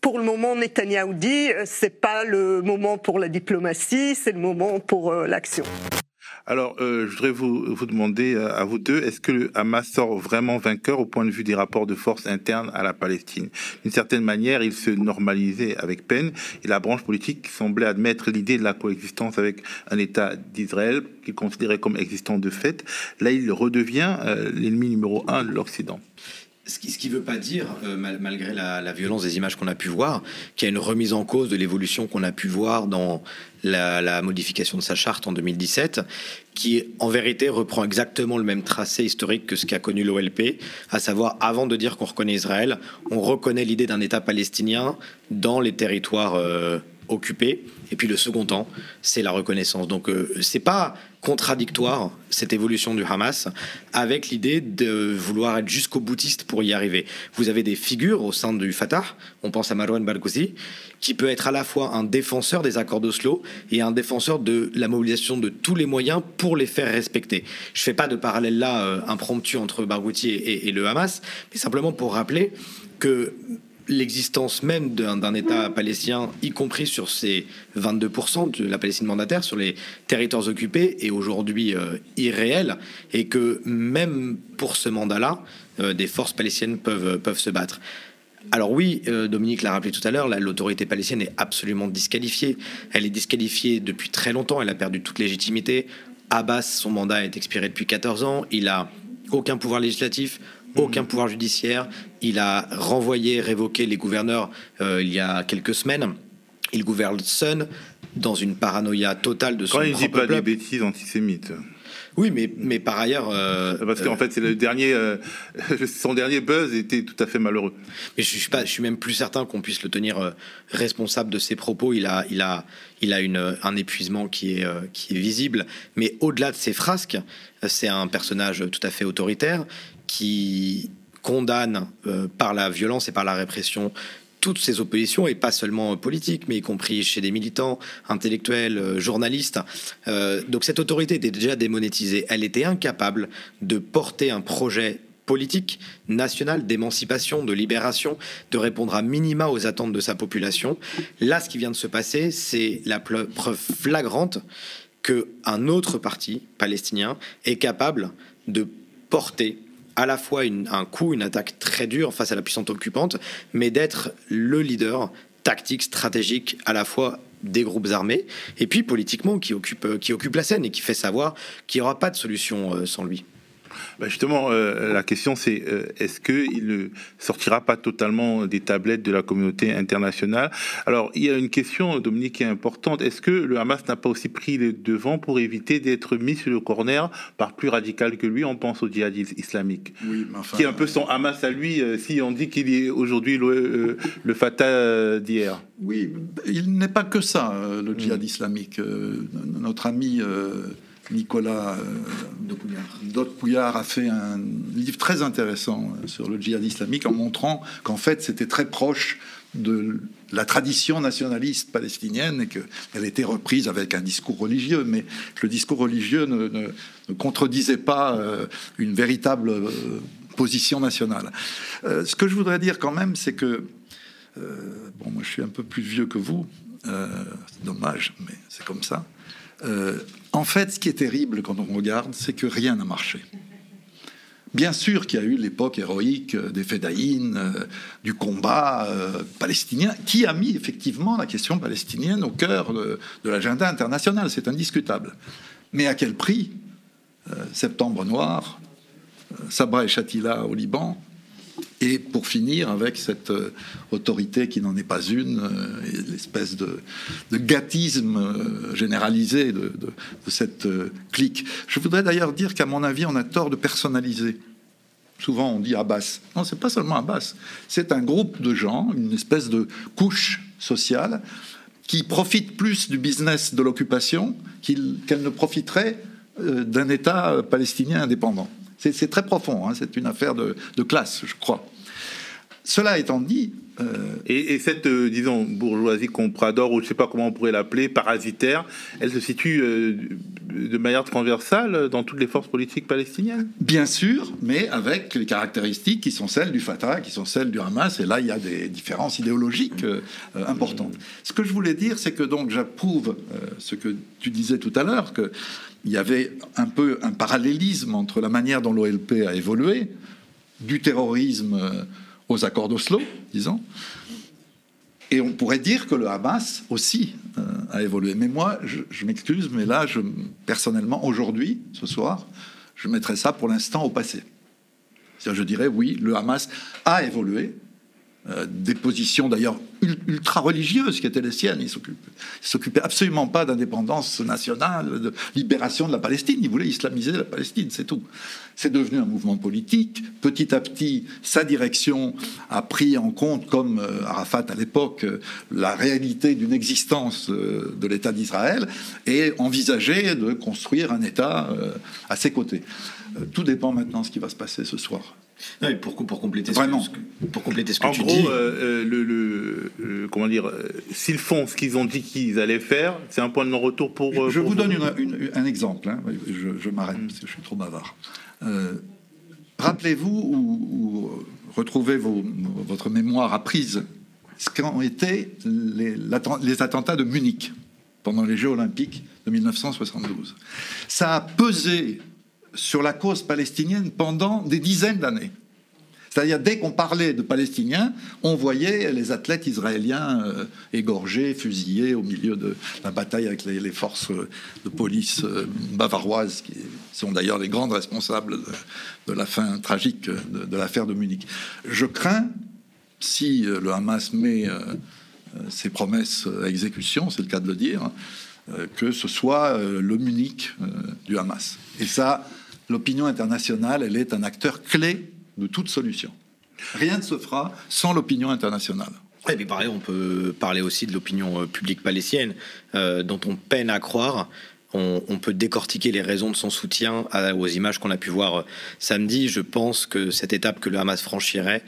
Pour le moment, Netanyahou dit c'est pas le moment pour la diplomatie, c'est le moment pour l'action. Alors, euh, je voudrais vous, demander euh, à vous deux, est-ce que le Hamas sort vraiment vainqueur au point de vue des rapports de force internes à la Palestine? D'une certaine manière, il se normalisait avec peine et la branche politique semblait admettre l'idée de la coexistence avec un État d'Israël qu'il considérait comme existant de fait. Là, il redevient euh, l'ennemi numéro un de l'Occident. Ce qui ne veut pas dire, malgré la, la, violence des images qu'on a pu voir, qu'il y a une remise en cause de l'évolution qu'on a pu voir dans la, modification de sa charte en 2017, qui en vérité reprend exactement le même tracé historique que ce qu'a connu l'OLP, à savoir avant de dire qu'on reconnaît Israël, on reconnaît l'idée d'un État palestinien dans les territoires euh, occupés. Et puis le second temps, c'est la reconnaissance. Donc euh, c'est pas contradictoire cette évolution du Hamas avec l'idée de vouloir être jusqu'au boutiste pour y arriver. Vous avez des figures au sein du Fatah, on pense à Marwan Barghouzi, qui peut être à la fois un défenseur des accords d'Oslo et un défenseur de la mobilisation de tous les moyens pour les faire respecter. Je fais pas de parallèle là euh, impromptu entre Barghouti et le Hamas, mais simplement pour rappeler que l'existence même d'un État palestinien, y compris sur ces 22% de la Palestine mandataire, sur les territoires occupés, est aujourd'hui euh, et que même pour ce mandat-là, euh, des forces palestiniennes peuvent, peuvent se battre. Alors oui, euh, Dominique l'a rappelé tout à l'heure, l'autorité palestinienne est absolument disqualifiée. Elle est disqualifiée depuis très longtemps, elle a perdu toute légitimité. Abbas, son mandat est expiré depuis 14 ans, il a aucun pouvoir législatif, aucun pouvoir judiciaire. Il a renvoyé, révoqué les gouverneurs euh, il y a quelques semaines. Il gouverne seul dans une paranoïa totale de son Quand il dit pas des bêtises antisémites. Oui, mais, mais par ailleurs. Euh, Parce qu'en fait, c'est le dernier, euh, (laughs) son dernier buzz était tout à fait malheureux. Mais je suis pas, je suis même plus certain qu'on puisse le tenir responsable de ses propos. Il a, il a, il a une, un épuisement qui est, qui est visible. Mais au-delà de ses frasques, c'est un personnage tout à fait autoritaire qui condamne euh, par la violence et par la répression toutes ces oppositions, et pas seulement politiques, mais y compris chez des militants, intellectuels, euh, journalistes. Euh, donc cette autorité était déjà démonétisée. Elle était incapable de porter un projet politique national d'émancipation, de libération, de répondre à minima aux attentes de sa population. Là, ce qui vient de se passer, c'est la preuve flagrante que un autre parti palestinien est capable de porter à la fois un coup, une attaque très dure face à la puissance occupante, mais d'être le leader tactique, stratégique, à la fois des groupes armés, et puis politiquement qui occupe, qui occupe la scène et qui fait savoir qu'il n'y aura pas de solution euh, sans lui. Bah, justement, euh, la question c'est euh, est-ce qu'il ne sortira pas totalement des tablettes de la communauté internationale? Alors, il y a une question, Dominique, qui est importante. Est-ce que le Hamas n'a pas aussi pris le devant pour éviter d'être mis sur le corner par plus radical que lui? On pense au djihadisme islamique, oui, qui est un peu son Hamas à lui, euh, si on dit qu'il est aujourd'hui le, le Fatah d'hier. Oui, il n'est pas que ça, le djihad islamique. notre ami Nicolas euh, Pouillard a fait un livre très intéressant euh, sur le djihad islamique en montrant qu'en fait c'était très proche de la tradition nationaliste palestinienne et qu'elle était reprise avec un discours religieux, mais le discours religieux ne, contredisait pas euh, une véritable position nationale. ce que je voudrais dire quand même, c'est que, bon, moi je suis un peu plus vieux que vous, c'est dommage, mais c'est comme ça. Euh, en fait, ce qui est terrible quand on regarde, c'est que rien n'a marché. Bien sûr qu'il y a eu l'époque héroïque des Fédaïnes, euh, du combat euh, palestinien, qui a mis effectivement la question palestinienne au cœur de, l'agenda international, c'est indiscutable. Mais à quel prix? Septembre noir, Sabra et Shatila au Liban, et pour finir avec cette euh, autorité qui n'en est pas une, euh, l'espèce de, gâtisme euh, généralisé de, cette clique. Je voudrais d'ailleurs dire qu'à mon avis, on a tort de personnaliser. Souvent, on dit Abbas. Non, c'est pas seulement Abbas. C'est un groupe de gens, une espèce de couche sociale qui profite plus du business de l'occupation qu'elle ne profiterait d'un État palestinien indépendant. C'est très profond, hein, c'est une affaire de, classe, je crois. Cela étant dit... Euh, et, cette, euh, disons, bourgeoisie comprador, ou je ne sais pas comment on pourrait l'appeler, parasitaire, elle se situe euh, de manière transversale dans toutes les forces politiques palestiniennes Bien sûr, mais avec les caractéristiques qui sont celles du Fatah, qui sont celles du Hamas, et là il y a des différences idéologiques importantes. Ce que je voulais dire, c'est que donc j'approuve ce que tu disais tout à l'heure, que il y avait un peu un parallélisme entre la manière dont l'OLP a évolué, du terrorisme aux accords d'Oslo, disons, et on pourrait dire que le Hamas aussi euh, a évolué. Mais moi, je, m'excuse, mais là, je, personnellement, aujourd'hui, ce soir, je mettrais ça pour l'instant au passé. Je dirais, oui, le Hamas a évolué, euh, des positions d'ailleurs ultra religieuses qui étaient les siennes. Il s'occupait absolument pas d'indépendance nationale, de libération de la Palestine. Il voulait islamiser la Palestine, c'est tout. C'est devenu un mouvement politique. Petit à petit, sa direction a pris en compte, comme euh, Arafat à l'époque, euh, la réalité d'une existence de l'État d'Israël et envisagé de construire un État à ses côtés. Tout dépend maintenant de ce qui va se passer ce soir pour, pour, compléter ce que, pour compléter ce que en tu gros, dis. Euh, le, le, comment dire, euh, s'ils font ce qu'ils ont dit qu'ils allaient faire, c'est un point de non-retour pour. Je vous donne un exemple. Hein. Je, m'arrête mm. parce que je suis trop bavard. Euh, rappelez-vous ou, retrouver votre mémoire apprise ce qu'ont été les, les attentats de Munich pendant les Jeux olympiques de 1972. Ça a pesé sur la cause palestinienne pendant des dizaines d'années. C'est-à-dire, dès qu'on parlait de Palestiniens, on voyait les athlètes israéliens euh, égorgés, fusillés au milieu de la bataille avec les, forces de police euh, bavaroises, qui sont d'ailleurs les grandes responsables de, la fin tragique de, l'affaire de Munich. Je crains, si euh, le Hamas met ses promesses à exécution, c'est le cas de le dire, que ce soit le Munich du Hamas. Et ça, l'opinion internationale, elle est un acteur clé de toute solution. Rien ne se fera sans l'opinion internationale. Et puis pareil, on peut parler aussi de l'opinion euh, publique palestinienne, euh, dont on peine à croire. On, peut décortiquer les raisons de son soutien aux images qu'on a pu voir euh, samedi. Je pense que cette étape que le Hamas franchirait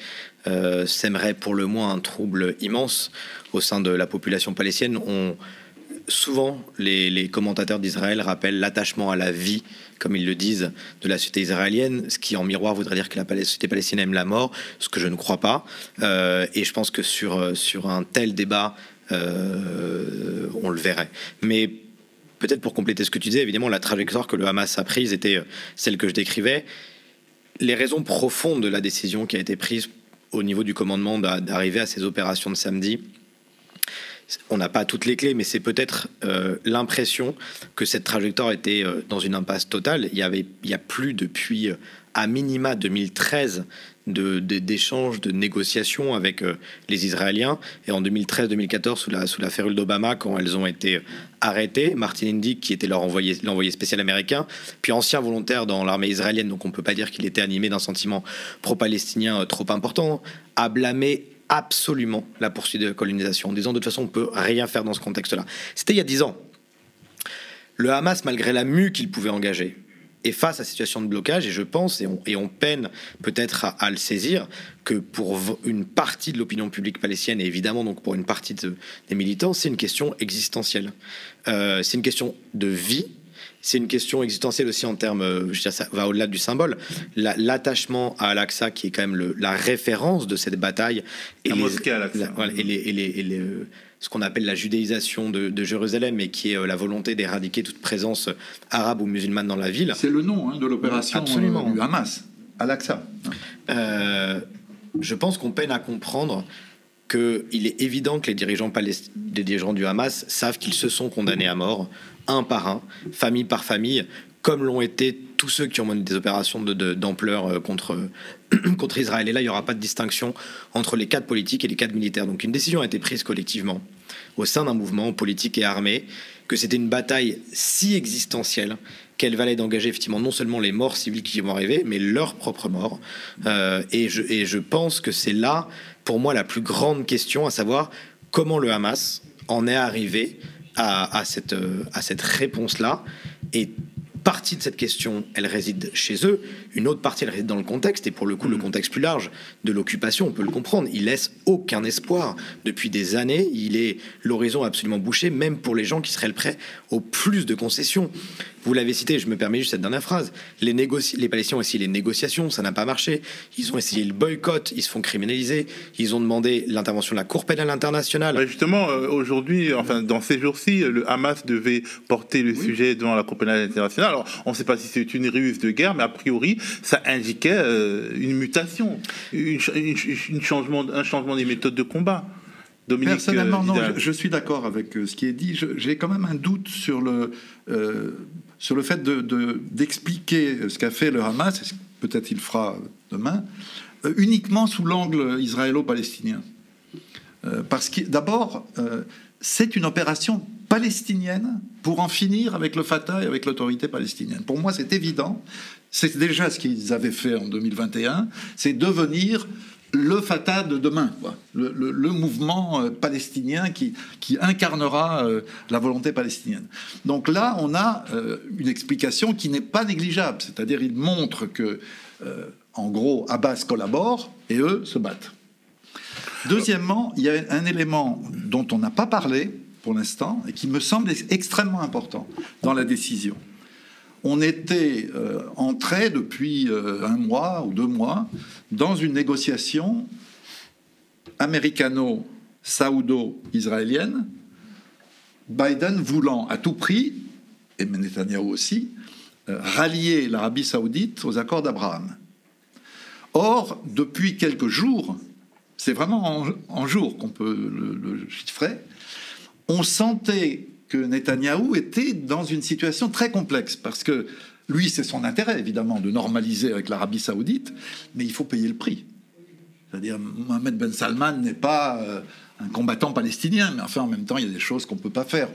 sèmerait pour le moins un trouble immense au sein de la population palestinienne. On, souvent, les, commentateurs d'Israël rappellent l'attachement à la vie, comme ils le disent, de la société israélienne, ce qui en miroir voudrait dire que la société palestinienne aime la mort, ce que je ne crois pas. Euh, et je pense que sur, euh, sur un tel débat, euh, on le verrait. Mais peut-être pour compléter ce que tu disais, évidemment, la trajectoire que le Hamas a prise était celle que je décrivais. Les raisons profondes de la décision qui a été prise au niveau du commandement d'arriver à ces opérations de samedi, on n'a pas toutes les clés, mais c'est peut-être euh, l'impression que cette trajectoire était euh, dans une impasse totale. Il y avait, il a plus depuis euh, à minima 2013 d'échanges, de, négociations avec les Israéliens. Et en 2013-2014, sous la, sous la férule d'Obama, quand elles ont été arrêtées, Martin Indyk, qui était leur envoyé, l'envoyé spécial américain, puis ancien volontaire dans l'armée israélienne, donc on ne peut pas dire qu'il était animé d'un sentiment pro-palestinien trop important, a blâmé absolument la poursuite de la colonisation, en disant de toute façon on peut rien faire dans ce contexte-là. C'était il y a dix ans. Le Hamas, malgré la mue qu'il pouvait engager, est face à cette situation de blocage, et je pense, et on, peine peut-être à, le saisir, que pour une partie de l'opinion publique palestinienne, et évidemment donc pour une partie des militants, c'est une question existentielle. Euh, c'est une question de vie, c'est une question existentielle aussi en termes, euh, je dire, ça va au-delà du symbole. L'attachement à Al-Aqsa, qui est quand même la référence de cette bataille. Et la mosquée Al-Aqsa. et, les, euh, ce qu'on appelle la judéisation de, Jérusalem, et qui est euh, la volonté d'éradiquer toute présence arabe ou musulmane dans la ville. C'est le nom hein, de l'opération du Hamas, Al-Aqsa. je pense qu'on peine à comprendre qu'il est évident que les dirigeants, les dirigeants du Hamas savent qu'ils se sont condamnés à mort un par un, famille par famille, comme l'ont été tous ceux qui ont mené des opérations d'ampleur euh, contre, (clears throat) contre Israël. Et là, il n'y aura pas de distinction entre les cadres politiques et les cadres militaires. Donc une décision a été prise collectivement au sein d'un mouvement politique et armé, que c'était une bataille si existentielle qu'elle valait d'engager effectivement non seulement les morts civiles qui vont arriver, mais leurs propres morts. Euh, et je pense que c'est là, pour moi, la plus grande question, à savoir comment le Hamas en est arrivé à, cette, euh, à cette réponse-là. Et partie de cette question, elle réside chez eux, une autre partie, elle réside dans le contexte, et pour le coup, le contexte plus large de l'occupation, on peut le comprendre. Il laisse aucun espoir. Depuis des années, il est l'horizon absolument bouché, même pour les gens qui seraient prêts au plus de concessions. Vous l'avez cité, je me permets juste cette dernière phrase. Les, les Palestiniens ont essayé les négociations, ça n'a pas marché. Ils ont essayé le boycott, ils se font criminaliser. Ils ont demandé l'intervention de la Cour pénale internationale. justement, euh, aujourd'hui, enfin, dans ces jours-ci, le Hamas devait porter le sujet devant la Cour pénale internationale. Alors, on ne sait pas si c'est une ruse de guerre, mais a priori, ça indiquait euh, une mutation, une, changement, un changement des méthodes de combat. Dominique Personnellement, non, je, suis d'accord avec euh, ce qui est dit. J'ai quand même un doute sur le, sur le fait d'expliquer de, ce qu'a fait le Hamas, et peut-être il fera demain, euh, uniquement sous l'angle israélo-palestinien. Euh, parce que d'abord, euh, c'est une opération palestinienne pour en finir avec le Fatah et avec l'autorité palestinienne. Pour moi, c'est évident. C'est déjà ce qu'ils avaient fait en 2021, c'est devenir le Fatah de demain, Le, mouvement euh, palestinien qui, incarnera euh, la volonté palestinienne. Donc là, on a euh, une explication qui n'est pas négligeable, c'est-à-dire il montre que, en gros, Abbas collabore et eux se battent. Deuxièmement, il y a un élément dont on n'a pas parlé pour l'instant et qui me semble extrêmement important dans la décision. On était euh, entré depuis euh, un mois ou deux mois dans une négociation américano-saoudo-israélienne, Biden voulant à tout prix, et Netanyahu aussi, euh, rallier l'Arabie saoudite aux accords d'Abraham. Or, depuis quelques jours, c'est vraiment en, jours qu'on peut le, le chiffrer, on sentait que Netanyahou était dans une situation très complexe parce que lui, c'est son intérêt évidemment de normaliser avec l'Arabie saoudite, mais il faut payer le prix. C'est-à-dire, Mohamed Ben Salman n'est pas euh, un combattant palestinien, mais enfin, en même temps, il y a des choses qu'on ne peut pas faire.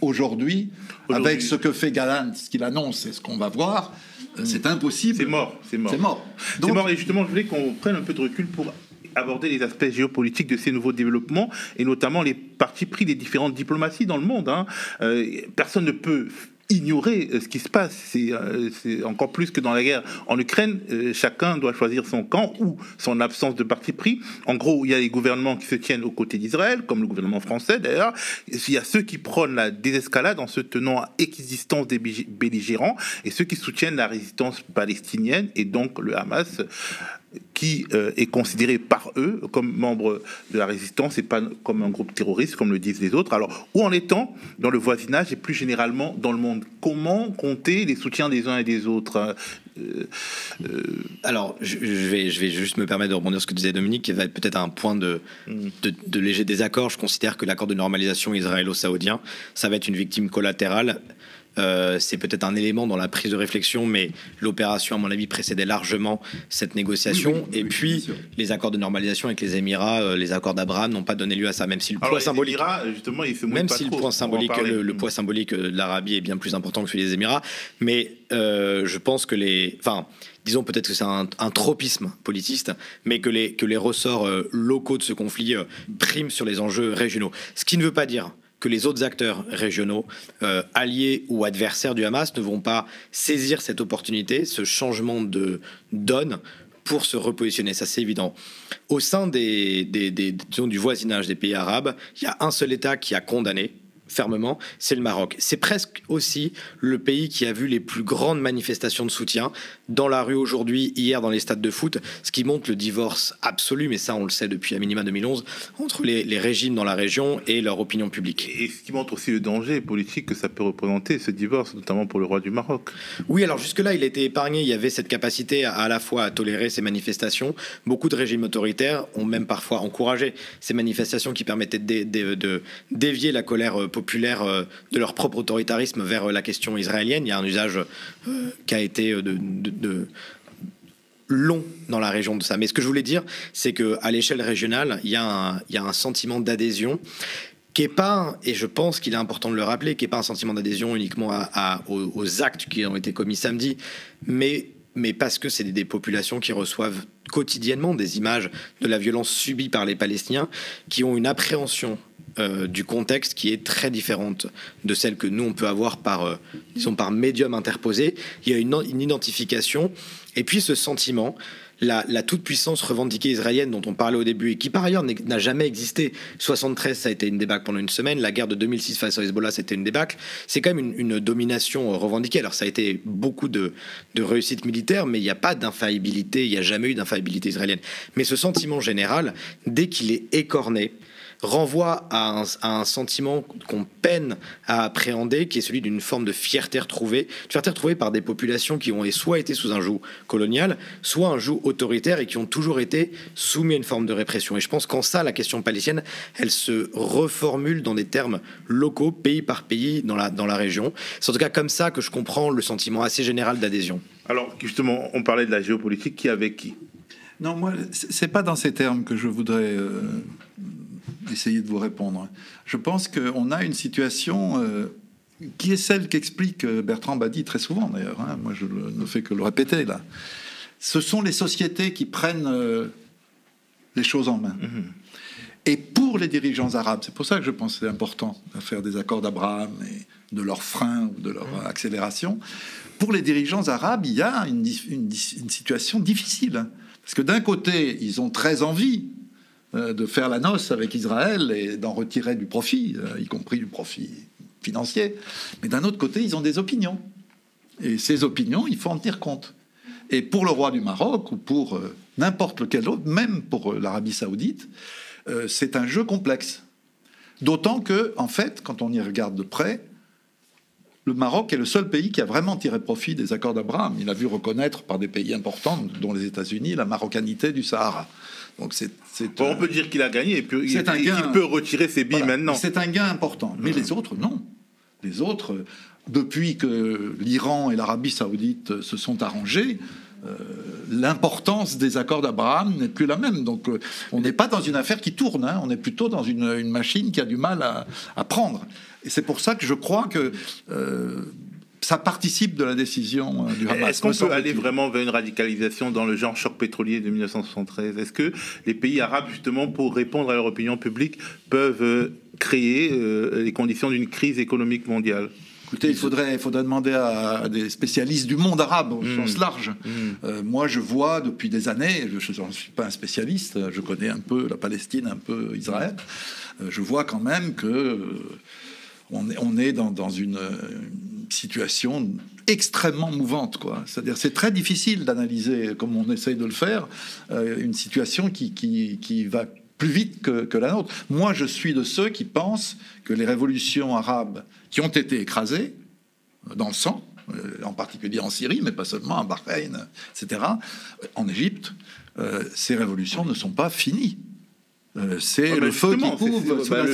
Aujourd'hui, avec ce que fait Galant, ce qu'il annonce et ce qu'on va voir, euh, c'est impossible. C'est mort, c'est mort. C'est mort. C'est mort, et justement, je voulais qu'on prenne un peu de recul pour aborder les aspects géopolitiques de ces nouveaux développements et notamment les partis pris des différentes diplomaties dans le monde. Hein. Euh, personne ne peut ignorer euh, ce qui se passe. Euh, c'est encore plus que dans la guerre en Ukraine. chacun doit choisir son camp ou son absence de parti pris. En gros, il y a les gouvernements qui se tiennent aux côtés d'Israël, comme le gouvernement français d'ailleurs. Il y a ceux qui prônent la désescalade en se tenant à existence des belligérants et ceux qui soutiennent la résistance palestinienne et donc le Hamas qui euh, est considéré par eux comme membre de la résistance et pas comme un groupe terroriste, comme le disent les autres. Alors, où en est-on dans le voisinage et plus généralement dans le monde? Comment compter les soutiens des uns et des autres hein? Euh, euh, Alors, je, vais, je vais juste me permettre de rebondir sur ce que disait Dominique, qui va être peut-être un point de, mm. de, de léger désaccord. Je considère que l'accord de normalisation israélo-saoudien, ça va être une victime collatérale euh, c'est peut-être un élément dans la prise de réflexion, mais l'opération, à mon avis, précédait largement cette négociation. et puis, les accords de normalisation avec les Émirats, euh, les accords d'Abraham n'ont pas donné lieu à ça, même si le poids symbolique, justement, il même si le poids symbolique, le, poids symbolique de l'Arabie est bien plus important que celui des Émirats, mais euh, je pense que les, enfin, disons peut-être que c'est un, tropisme politiste, mais que les, que les ressorts locaux de ce conflit priment sur les enjeux régionaux. Ce qui ne veut pas dire que les autres acteurs régionaux, euh, alliés ou adversaires du Hamas, ne vont pas saisir cette opportunité, ce changement de donne pour se repositionner, ça c'est évident. Au sein des, du voisinage des pays arabes, il y a un seul État qui a condamné, fermement, c'est le Maroc. C'est presque aussi le pays qui a vu les plus grandes manifestations de soutien dans la rue aujourd'hui, hier dans les stades de foot, ce qui montre le divorce absolu, mais ça on le sait depuis à minima 2011, entre les, régimes dans la région et leur opinion publique. Et ce qui montre aussi le danger politique que ça peut représenter, ce divorce, notamment pour le roi du Maroc. Oui, alors jusque-là, il était épargné, il y avait cette capacité à, à la fois à tolérer ces manifestations. Beaucoup de régimes autoritaires ont même parfois encouragé ces manifestations qui permettaient de, de dévier la colère populaire euh, populaires euh, de leur propre autoritarisme vers euh, la question israélienne. Il y a un usage euh, qui a été de, long dans la région de ça. Mais ce que je voulais dire, c'est qu'à l'échelle régionale, il y, a un, sentiment d'adhésion qui n'est pas, et je pense qu'il est important de le rappeler, qui n'est pas un sentiment d'adhésion uniquement aux, actes qui ont été commis samedi, mais, parce que c'est des, populations qui reçoivent quotidiennement des images de la violence subie par les Palestiniens, qui ont une appréhension euh, du contexte qui est très différente de celle que nous on peut avoir par, euh, par médium interposé. Il y a une, identification et puis ce sentiment. La, toute-puissance revendiquée israélienne dont on parlait au début et qui par ailleurs n'a jamais existé. 73, ça a été une débâcle pendant une semaine. La guerre de 2006 face au Hezbollah, c'était une débâcle. C'est quand même une, domination revendiquée. Alors ça a été beaucoup de, de réussite militaire, mais il n'y a pas d'infaillibilité. Il n'y a jamais eu d'infaillibilité israélienne. Mais ce sentiment général, dès qu'il est écorné, renvoie à un, sentiment qu'on peine à appréhender, qui est celui d'une forme de fierté retrouvée, fierté retrouvée par des populations qui ont soit été sous un joug colonial, soit un joug autoritaire et qui ont toujours été soumis à une forme de répression. Et je pense qu'en ça, la question palestinienne, elle se reformule dans des termes locaux, pays par pays, dans la, dans la région. C'est en tout cas comme ça que je comprends le sentiment assez général d'adhésion. Alors, justement, on parlait de la géopolitique, qui avec qui? Non, moi, c'est pas dans ces termes que je voudrais euh, essayer de vous répondre. Je pense qu'on a une situation euh, qui est celle qu'explique euh, Bertrand Badi très souvent d'ailleurs. Hein. Moi, je ne fais que le répéter là. Ce sont les sociétés qui prennent euh, les choses en main. Mm-hmm. Et pour les dirigeants arabes, c'est pour ça que je pense que c'est important de faire des accords d'Abraham et de leur frein ou de leur mm-hmm. accélération. Pour les dirigeants arabes, il y a une, une situation difficile. Parce que d'un côté, ils ont très envie de faire la noce avec Israël et d'en retirer du profit, euh, y compris du profit financier. Mais d'un autre côté, ils ont des opinions. Et ces opinions, il faut en tenir compte. Et pour le roi du Maroc, ou pour euh, n'importe lequel autre, même pour euh, l'Arabie saoudite, euh, c'est un jeu complexe. D'autant que, en fait, quand on y regarde de près, le Maroc est le seul pays qui a vraiment tiré profit des accords d'Abraham. Il a vu reconnaître par des pays importants, dont les États-Unis, la marocanité du Sahara. Donc c'est, on peut dire qu'il a gagné et puis il, peut retirer ses billes maintenant. C'est un gain important. Mais les autres, non. Les autres, depuis que l'Iran et l'Arabie saoudite se sont arrangés, euh, l'importance des accords d'Abraham n'est plus la même. Donc euh, on n'est pas dans une affaire qui tourne, hein. on est plutôt dans une, machine qui a du mal à, prendre. Et c'est pour ça que je crois que... Euh, ça participe de la décision du Hamas. Est-ce qu'on peut aller vraiment vers une radicalisation dans le genre choc pétrolier de 1973 Est-ce que les pays arabes, justement, pour répondre à leur opinion publique, peuvent créer les conditions d'une crise économique mondiale? Écoutez, il faudrait, il faudrait demander à, des spécialistes du monde arabe au hmm. sens large. Hmm. Euh, moi, je vois depuis des années, je ne suis pas un spécialiste, je connais un peu la Palestine, un peu Israël, euh, je vois quand même que euh, on est, on dans, une, situation extrêmement mouvante. Quoi. C'est-à-dire c'est très difficile d'analyser, comme on essaye de le faire, une situation qui, va plus vite que, la nôtre. Moi, je suis de ceux qui pensent que les révolutions arabes qui ont été écrasés dans le sang, euh, en particulier en Syrie, mais pas seulement, en Bahreïn, etc., en Égypte, euh, ces révolutions ne sont pas finies. Euh, c'est le feu qui couvre bah,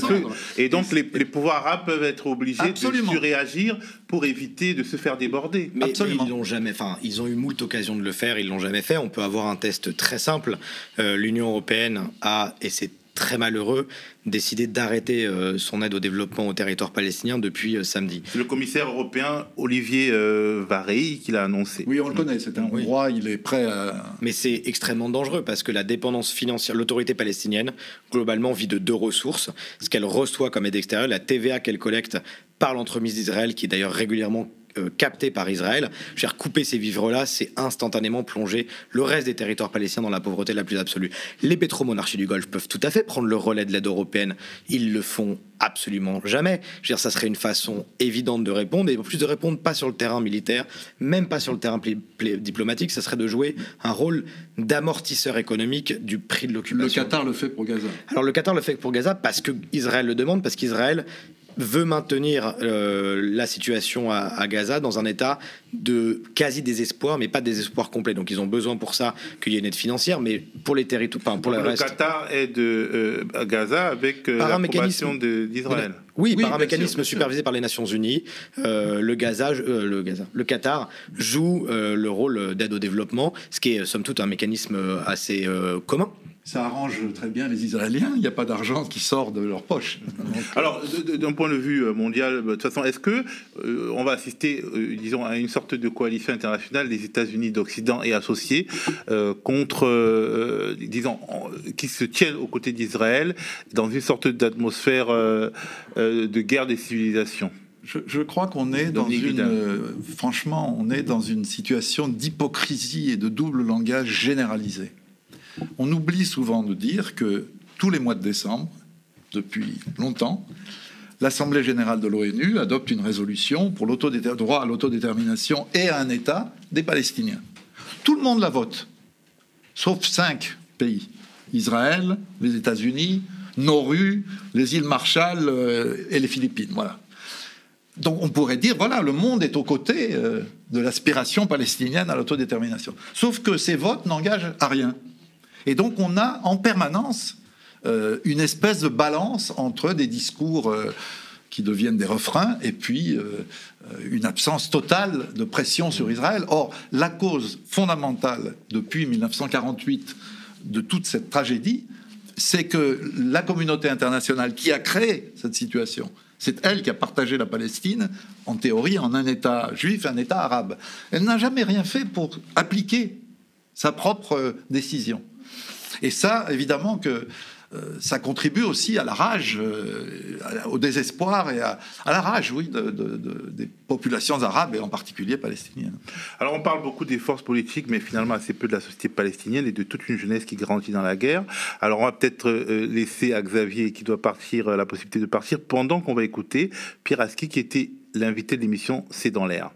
Et donc les, pouvoirs arabes peuvent être obligés de réagir pour éviter de se faire déborder. Mais, Absolument. ils n'ont jamais, enfin, ils ont eu moult occasions de le faire, ils l'ont jamais fait. On peut avoir un test très simple. L'Union européenne a, et c'est très malheureux, décidé d'arrêter euh, son aide au développement au territoire palestinien depuis euh, samedi. C'est le commissaire européen Olivier euh, Varey qui l'a annoncé. Oui, on le connaît, c'est un roi, il est prêt à... Mais c'est extrêmement dangereux parce que la dépendance financière, l'autorité palestinienne, globalement, vit de deux ressources. Ce qu'elle reçoit comme aide extérieure, la TVA qu'elle collecte par l'entremise d'Israël, qui est d'ailleurs régulièrement euh, capté par Israël. Je couper ces vivres-là, c'est instantanément plonger le reste des territoires palestiniens dans la pauvreté la plus absolue. Les pétromonarchies du Golfe peuvent tout à fait prendre le relais de l'aide européenne. Ils le font absolument jamais. Je veux dire, ça serait une façon évidente de répondre, et en plus de répondre pas sur le terrain militaire, même pas sur le terrain diplomatique, ça serait de jouer un rôle d'amortisseur économique du prix de l'occupation. Le Qatar le fait pour Gaza. Alors le Qatar le fait pour Gaza parce que Israël le demande, parce qu'Israël veut maintenir euh, la situation à, Gaza dans un état de quasi désespoir, mais pas désespoir complet. Donc ils ont besoin pour ça qu'il y ait une aide financière, mais pour les territoires, pour le, le Qatar aide euh, à Gaza avec euh, l'approbation d'Israël. Oui, par un mécanisme supervisé par les Nations Unies, le Gaza, le Gaza, le Qatar joue le rôle d'aide au développement, ce qui est somme toute un mécanisme assez commun ça arrange très bien les Israéliens. Il n'y a pas d'argent qui sort de leur poche. (laughs) Alors, d'un point de vue euh, mondial, de toute façon, est-ce que euh, on va assister, euh, disons, à une sorte de coalition internationale des États-Unis d'Occident et associés contre, disons, qui se tiennent aux côtés d'Israël dans une sorte d'atmosphère de guerre des civilisations? Je, crois qu'on est dans une, franchement, on est dans une situation d'hypocrisie et de double langage généralisé. On oublie souvent de dire que tous les mois de décembre, depuis longtemps, l'Assemblée générale de l'ONU adopte une résolution pour le droit à l'autodétermination et à un État des Palestiniens. Tout le monde la vote, sauf cinq pays. Israël, les États-Unis, Nauru, les îles Marshall euh, et les Philippines. Voilà. Donc on pourrait dire, voilà, le monde est aux côtés euh, de l'aspiration palestinienne à l'autodétermination. Sauf que ces votes n'engagent à rien. Et donc on a en permanence euh, une espèce de balance entre des discours euh, qui deviennent des refrains et puis euh, une absence totale de pression sur Israël. Or, la cause fondamentale depuis 1948 de toute cette tragédie, c'est que la communauté internationale qui a créé cette situation, c'est elle qui a partagé la Palestine, en théorie, en un État juif et un État arabe. Elle n'a jamais rien fait pour appliquer sa propre décision. Et ça, évidemment que euh, ça contribue aussi à la rage, euh, au désespoir et à, la rage, oui, des populations arabes et en particulier palestiniennes. Alors on parle beaucoup des forces politiques, mais finalement assez peu de la société palestinienne et de toute une jeunesse qui grandit dans la guerre. Alors on va peut-être euh, laisser à Xavier qui doit partir la possibilité de partir pendant qu'on va écouter Pierre Aski qui était l'invité de l'émission C'est dans l'air.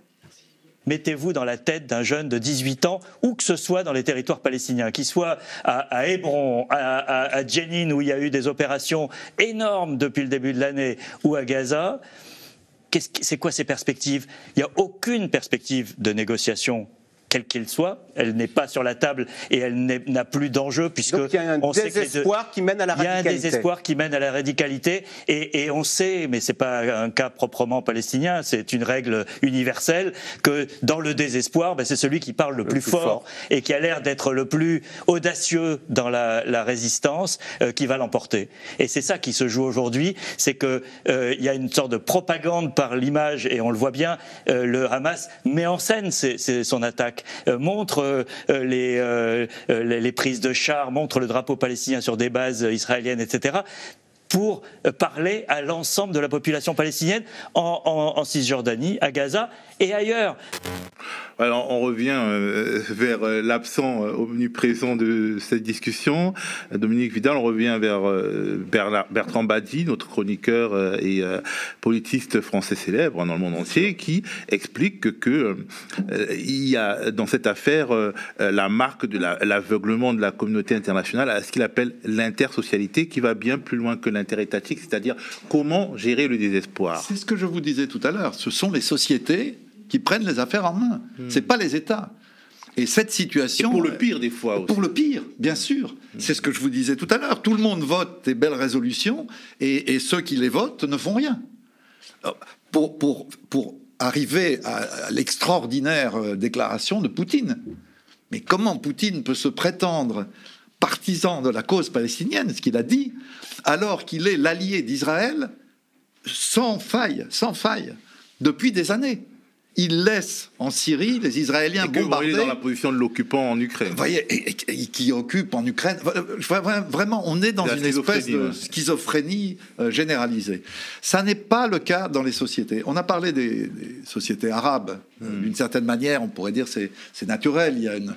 Mettez-vous dans la tête d'un jeune de 18 ans, où que ce soit dans les territoires palestiniens, qu'il soit à, Hébron, à, à, Jenin, où il y a eu des opérations énormes depuis le début de l'année, ou à Gaza. C'est quoi ces perspectives? Il n'y a aucune perspective de négociation quelle qu'elle soit, elle n'est pas sur la table et elle n'a plus d'enjeu puisque il y a un désespoir qui mène à la radicalité. Il y a un désespoir qui mène à la radicalité et, et on sait, mais c'est pas un cas proprement palestinien, c'est une règle universelle que dans le désespoir, ben, c'est celui qui parle le, plus, fort, et qui a l'air d'être le plus audacieux dans la, la résistance euh, qui va l'emporter. Et c'est ça qui se joue aujourd'hui, c'est que euh, il y a une sorte de propagande par l'image et on le voit bien, euh, le Hamas met en scène son attaque euh, montre euh, euh, les, prises de chars, montre le drapeau palestinien sur des bases israéliennes, etc pour parler à l'ensemble de la population palestinienne en, en, Cisjordanie, à Gaza et ailleurs. Alors, on revient euh, vers euh, l'absent euh, omniprésent de cette discussion. Dominique Vidal, on revient vers Bertrand Badi, notre chroniqueur et politiste français célèbre dans le monde entier, qui explique que il y a dans cette affaire la marque de l'aveuglement de la communauté internationale à ce qu'il appelle l'intersocialité, qui va bien plus loin que interétatique, c'est-à-dire comment gérer le désespoir. C'est ce que je vous disais tout à l'heure. Ce sont les sociétés qui prennent les affaires en main. Ce hmm. C'est pas les États. Et cette situation. pour le pire, des fois aussi. Pour le pire, bien sûr. Hmm. C'est ce que je vous disais tout à l'heure. Tout le monde vote des belles résolutions et, ceux qui les votent ne font rien. Pour, pour, pour arriver à l'extraordinaire euh, déclaration de Poutine. Mais comment Poutine peut se prétendre partisan de la cause palestinienne, ce qu'il a dit, alors qu'il est l'allié d'Israël sans faille, sans faille, depuis des années? Il laisse en Syrie les Israéliens et bombarder. dans la position de l'occupant en Ukraine. Vous voyez, et, qui occupe en Ukraine. Vraiment, on est dans une espèce de schizophrénie euh, généralisée. Ça n'est pas le cas dans les sociétés. On a parlé des, sociétés arabes. Hmm. D'une certaine manière, on pourrait dire c'est c'est naturel. Il y a une,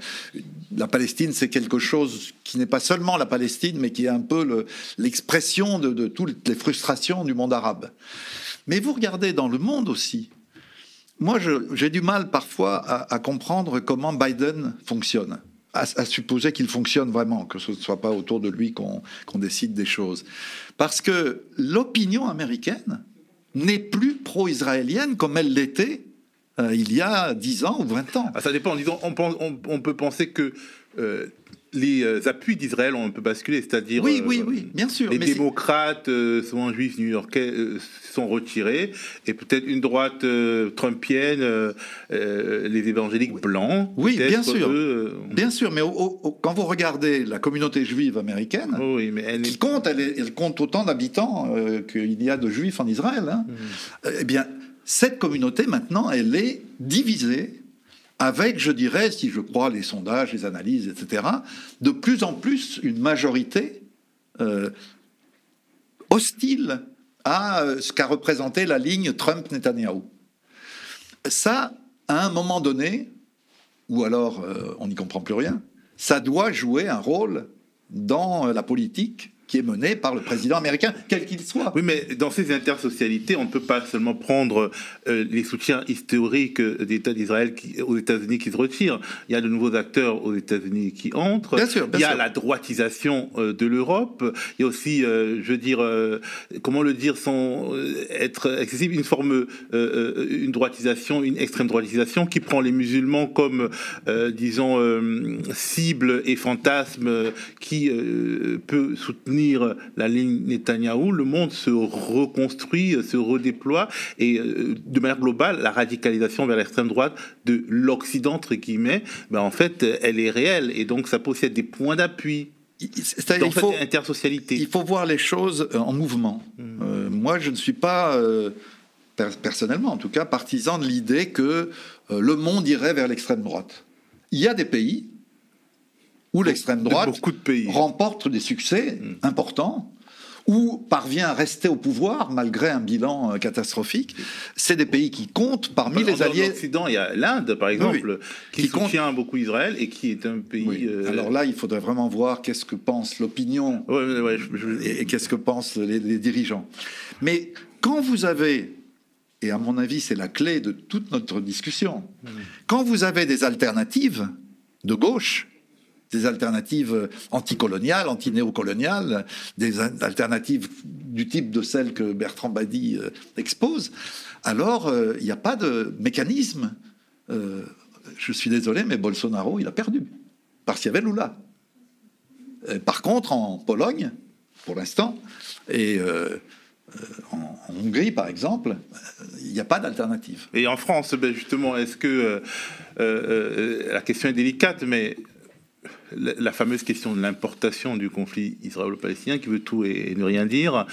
la Palestine, c'est quelque chose qui n'est pas seulement la Palestine, mais qui est un peu l'expression de, de toutes les frustrations du monde arabe. Mais vous regardez dans le monde aussi, moi, j'ai du mal parfois à, comprendre comment Biden fonctionne, à, supposer qu'il fonctionne vraiment, que ce ne soit pas autour de lui qu'on décide des choses. Parce que l'opinion américaine n'est plus pro-israélienne comme elle l'était euh, il y a 10 ans ou 20 ans. Ah, ça dépend. On, peut penser que euh, les euh, appuis d'Israël ont un peu basculé, c'est-à-dire oui, oui, oui, bien sûr. Les démocrates, euh, souvent juifs new-yorkais, euh, sont retirés, et peut-être une droite trumpienne, les évangéliques blancs. Oui, bien sûr, bien sûr. Mais quand vous regardez la communauté juive américaine, oh oui, mais elle qui compte, elle, compte autant d'habitants qu'il y a de juifs en Israël. Hein. Hmm. Eh bien, cette communauté maintenant, elle est divisée avec, je dirais, si je crois les sondages, les analyses, etc., de plus en plus une majorité euh, hostile à euh, ce qu'a représenté la ligne Trump-Netanyahou. Ça, à un moment donné, ou alors euh, on n'y comprend plus rien, ça doit jouer un rôle dans la politique qui est menée par le président américain, quel qu'il soit. Oui, mais dans ces intersocialités, on ne peut pas seulement prendre euh, les soutiens historiques d'État d'Israël aux États-Unis qui se retirent. Il y a de nouveaux acteurs aux États-Unis qui entrent. Bien sûr, il y a la droitisation euh, de l'Europe. Il y a aussi, euh, je veux dire, comment le dire sans être excessif, une forme, une droitisation, une extrême droitisation qui prend les musulmans comme, disons, cible et fantasme qui peut soutenir la ligne Netanyahou, le monde se reconstruit, se redéploie et euh, de manière globale, la radicalisation vers l'extrême droite de l'Occident, entre guillemets, ben en fait, elle est réelle et donc ça possède des points d'appui. Il faut, intersocialité. Il faut voir les choses euh, en mouvement. Hmm. Euh, moi, je ne suis pas, personnellement en tout cas, partisan de l'idée que le monde irait vers l'extrême droite. Il y a des pays où l'extrême droite remporte des succès mm. importants ou parvient à rester au pouvoir malgré un bilan euh, catastrophique. C'est des pays qui comptent parmi les alliés. L'Occident, il y a l'Inde, par exemple, qui, soutient beaucoup Israël et qui est un pays. Euh, Alors là, il faudrait vraiment voir qu'est-ce que pense l'opinion et, qu'est-ce que pensent les, les, dirigeants. Mais quand vous avez et à mon avis c'est la clé de toute notre discussion, quand vous avez des alternatives de gauche, des alternatives anticoloniales, anti-néocoloniales, des alternatives du type de celles que Bertrand Badi euh, expose, alors euh, il n'y a pas de mécanisme. Euh, je suis désolé, mais Bolsonaro, il a perdu, parce qu'il y avait Lula. par contre, en Pologne, pour l'instant, et en, Hongrie, par exemple, il n'y a pas d'alternative. Et en France, ben, justement, est-ce que la question est délicate, mais la fameuse question de l'importation du conflit israélo-palestinien qui veut tout et, ne rien dire.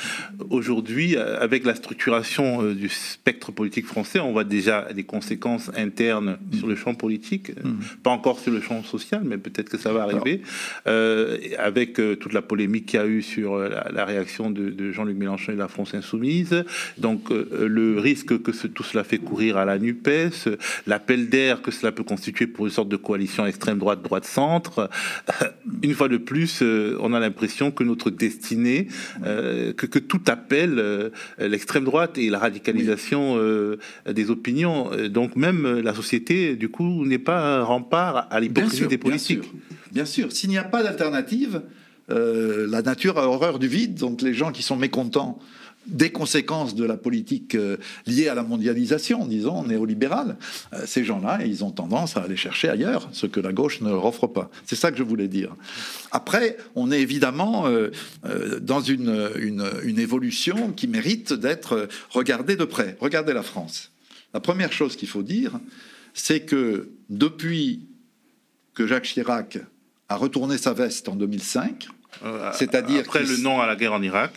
Aujourd'hui, avec la structuration euh, du spectre politique français, on voit déjà des conséquences internes sur le champ politique, mm. pas encore sur le champ social, mais peut-être que ça va arriver, euh, avec euh, toute la polémique qu'il y a eu sur la, réaction de, Jean-Luc Mélenchon et de la France insoumise. Donc le risque que tout cela fait courir à la NUPES, l'appel d'air que cela peut constituer pour une sorte de coalition extrême droite, droite centre, une fois de plus, euh, on a l'impression que notre destinée, euh, que, tout appelle euh, l'extrême droite et la radicalisation des opinions. Donc même la société, du coup, n'est pas un rempart à l'hypocrisie des politiques. Bien sûr, sûr. s'il n'y a pas d'alternative, la nature a horreur du vide. Donc les gens qui sont mécontents des conséquences de la politique euh, liée à la mondialisation, disons, néolibérale, euh, ces gens-là, ils ont tendance à aller chercher ailleurs ce que la gauche ne leur offre pas. C'est ça que je voulais dire. Après, on est évidemment euh, dans une, une, évolution qui mérite d'être regardée de près. Regardez la France. La première chose qu'il faut dire, c'est que depuis que Jacques Chirac a retourné sa veste en 2005, c'est-à-dire après le nom à la guerre en Irak,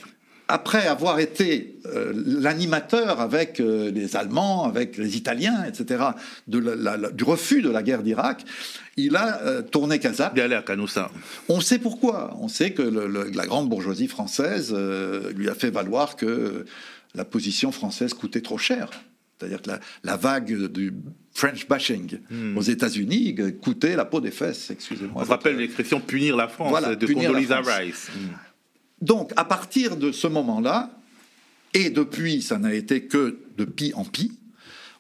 après avoir été euh, l'animateur avec euh, les Allemands, avec les Italiens, etc., du refus de la guerre d'Irak, il a euh, tourné Kazakh. Il à Canoussa. On sait pourquoi. On sait que la grande bourgeoisie française lui a fait valoir que la position française coûtait trop cher. C'est-à-dire que la, vague du French bashing hmm. aux États-Unis coûtait la peau des fesses, excusez-moi. On se rappelle l'expression punir la France de Condoleezza Rice. Hmm. Donc, à partir de ce moment-là, et depuis, ça n'a été que de pis en pis,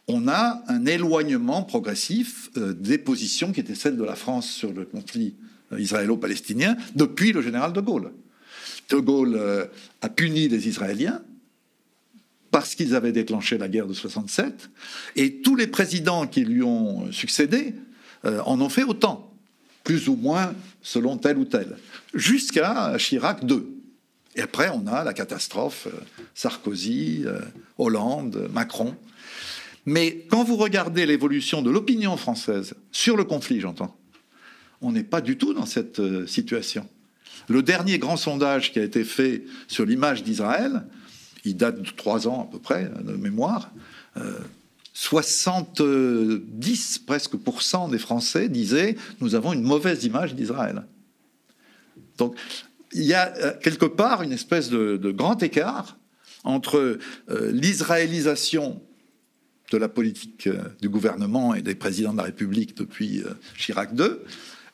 on a un éloignement progressif euh, des positions qui étaient celles de la France sur le conflit euh, israélo-palestinien depuis le général de Gaulle. De Gaulle euh, a puni les Israéliens parce qu'ils avaient déclenché la guerre de 67, et tous les présidents qui lui ont succédé en ont fait autant, plus ou moins selon tel ou tel, jusqu'à Chirac II. Et après, on a la catastrophe euh, Sarkozy, euh, Hollande, Macron. Mais quand vous regardez l'évolution de l'opinion française sur le conflit, j'entends, on n'est pas du tout dans cette euh, situation. Le dernier grand sondage qui a été fait sur l'image d'Israël, il date de trois ans à peu près de mémoire. 70 presque des Français disaient nous avons une mauvaise image d'Israël. Donc il y a euh, quelque part une espèce de, grand écart entre euh, l'israélisation de la politique euh, du gouvernement et des présidents de la République depuis Chirac II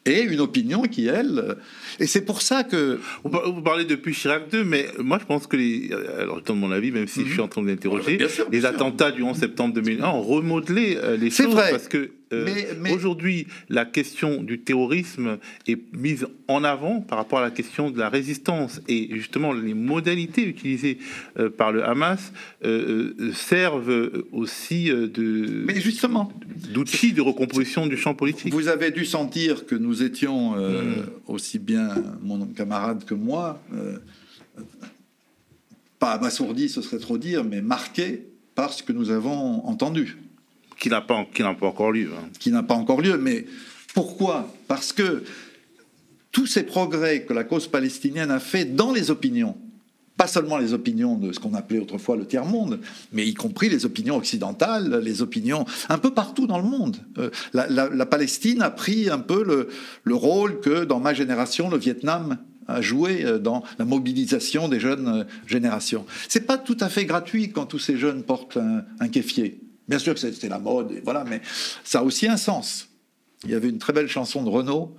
et une opinion qui, elle... Et c'est pour ça que... Vous parlez depuis Chirac II, mais moi je pense que les... Alors, je mon avis, même si je suis en train d'interroger, les attentats du 11 septembre 2001 ont remodelé les choses. Vrai. Parce que euh, mais, Aujourd'hui, la question du terrorisme est mise en avant par rapport à la question de la résistance et justement les modalités utilisées euh, par le Hamas euh, servent aussi de mais justement d'outils de recomposition du champ politique. Vous avez dû sentir que nous étions hmm. aussi bien mon camarade que moi, pas abasourdis, ce serait trop dire, mais marqués par ce que nous avons entendu qui n'a pas, encore lieu. Hein. Qui n'a pas encore lieu, mais pourquoi? Parce que tous ces progrès que la cause palestinienne a fait dans les opinions, pas seulement les opinions de ce qu'on appelait autrefois le tiers-monde, mais y compris les opinions occidentales, les opinions un peu partout dans le monde. Euh, la, Palestine a pris un peu le, le, rôle que dans ma génération, le Vietnam a joué euh, dans la mobilisation des jeunes euh, générations. C'est pas tout à fait gratuit quand tous ces jeunes portent un, un kéfier. Bien sûr que c'était la mode, voilà, mais ça a aussi un sens. Il y avait une très belle chanson de Renaud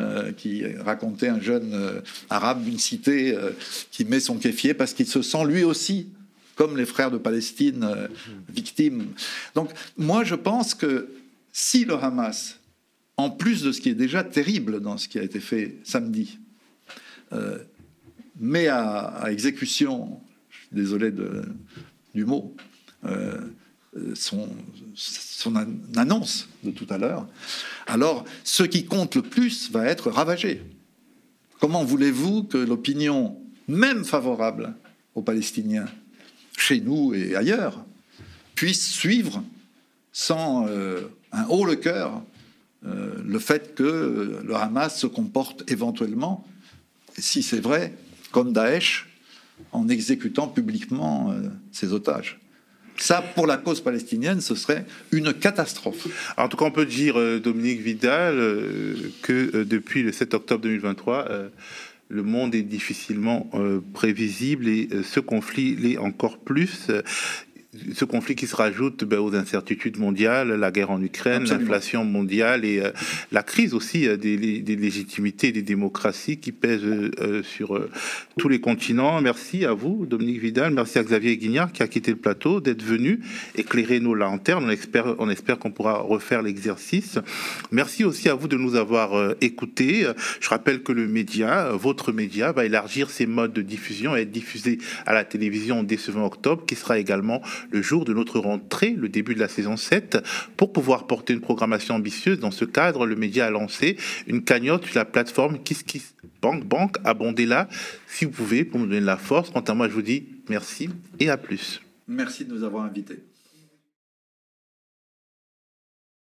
euh, qui racontait un jeune euh, arabe d'une cité euh, qui met son kéfier parce qu'il se sent lui aussi comme les frères de Palestine victimes. Donc moi je pense que si le Hamas, en plus de ce qui est déjà terrible dans ce qui a été fait samedi, met à, exécution, je suis désolé du mot, son, annonce de tout à l'heure, alors ce qui compte le plus va être ravagé. Comment voulez-vous que l'opinion, même favorable aux Palestiniens, chez nous et ailleurs, puisse suivre sans euh, un haut le cœur euh, le fait que le Hamas se comporte éventuellement, si c'est vrai, comme Daesh, en exécutant publiquement euh, ses otages? Ça, pour la cause palestinienne, ce serait une catastrophe. en tout cas, on peut dire, euh, Dominique Vidal, euh, que euh, depuis le 7 octobre 2023, le monde est difficilement prévisible et ce conflit l'est encore plus ce conflit qui se rajoute ben, aux incertitudes mondiales, la guerre en Ukraine, l'inflation mondiale et euh, la crise aussi euh, des, légitimités des démocraties qui pèsent euh, sur tous les continents. Merci à vous, Dominique Vidal. Merci à Xavier Guignard qui a quitté le plateau, d'être venu éclairer nos lanternes. On espère, on espère qu'on pourra refaire l'exercice. Merci aussi à vous de nous avoir écoutés. Je rappelle que le média, votre média, va élargir ses modes de diffusion et être diffusé à la télévision dès ce 20 octobre, qui sera également le jour de notre rentrée, le début de la saison 7. Pour pouvoir porter une programmation ambitieuse, dans ce cadre, le média a lancé une cagnotte sur la plateforme KissKissBank. Bank. Abondez-la si vous pouvez pour nous donner de la force. Quant à moi, je vous dis merci et à plus. Merci de nous avoir invités.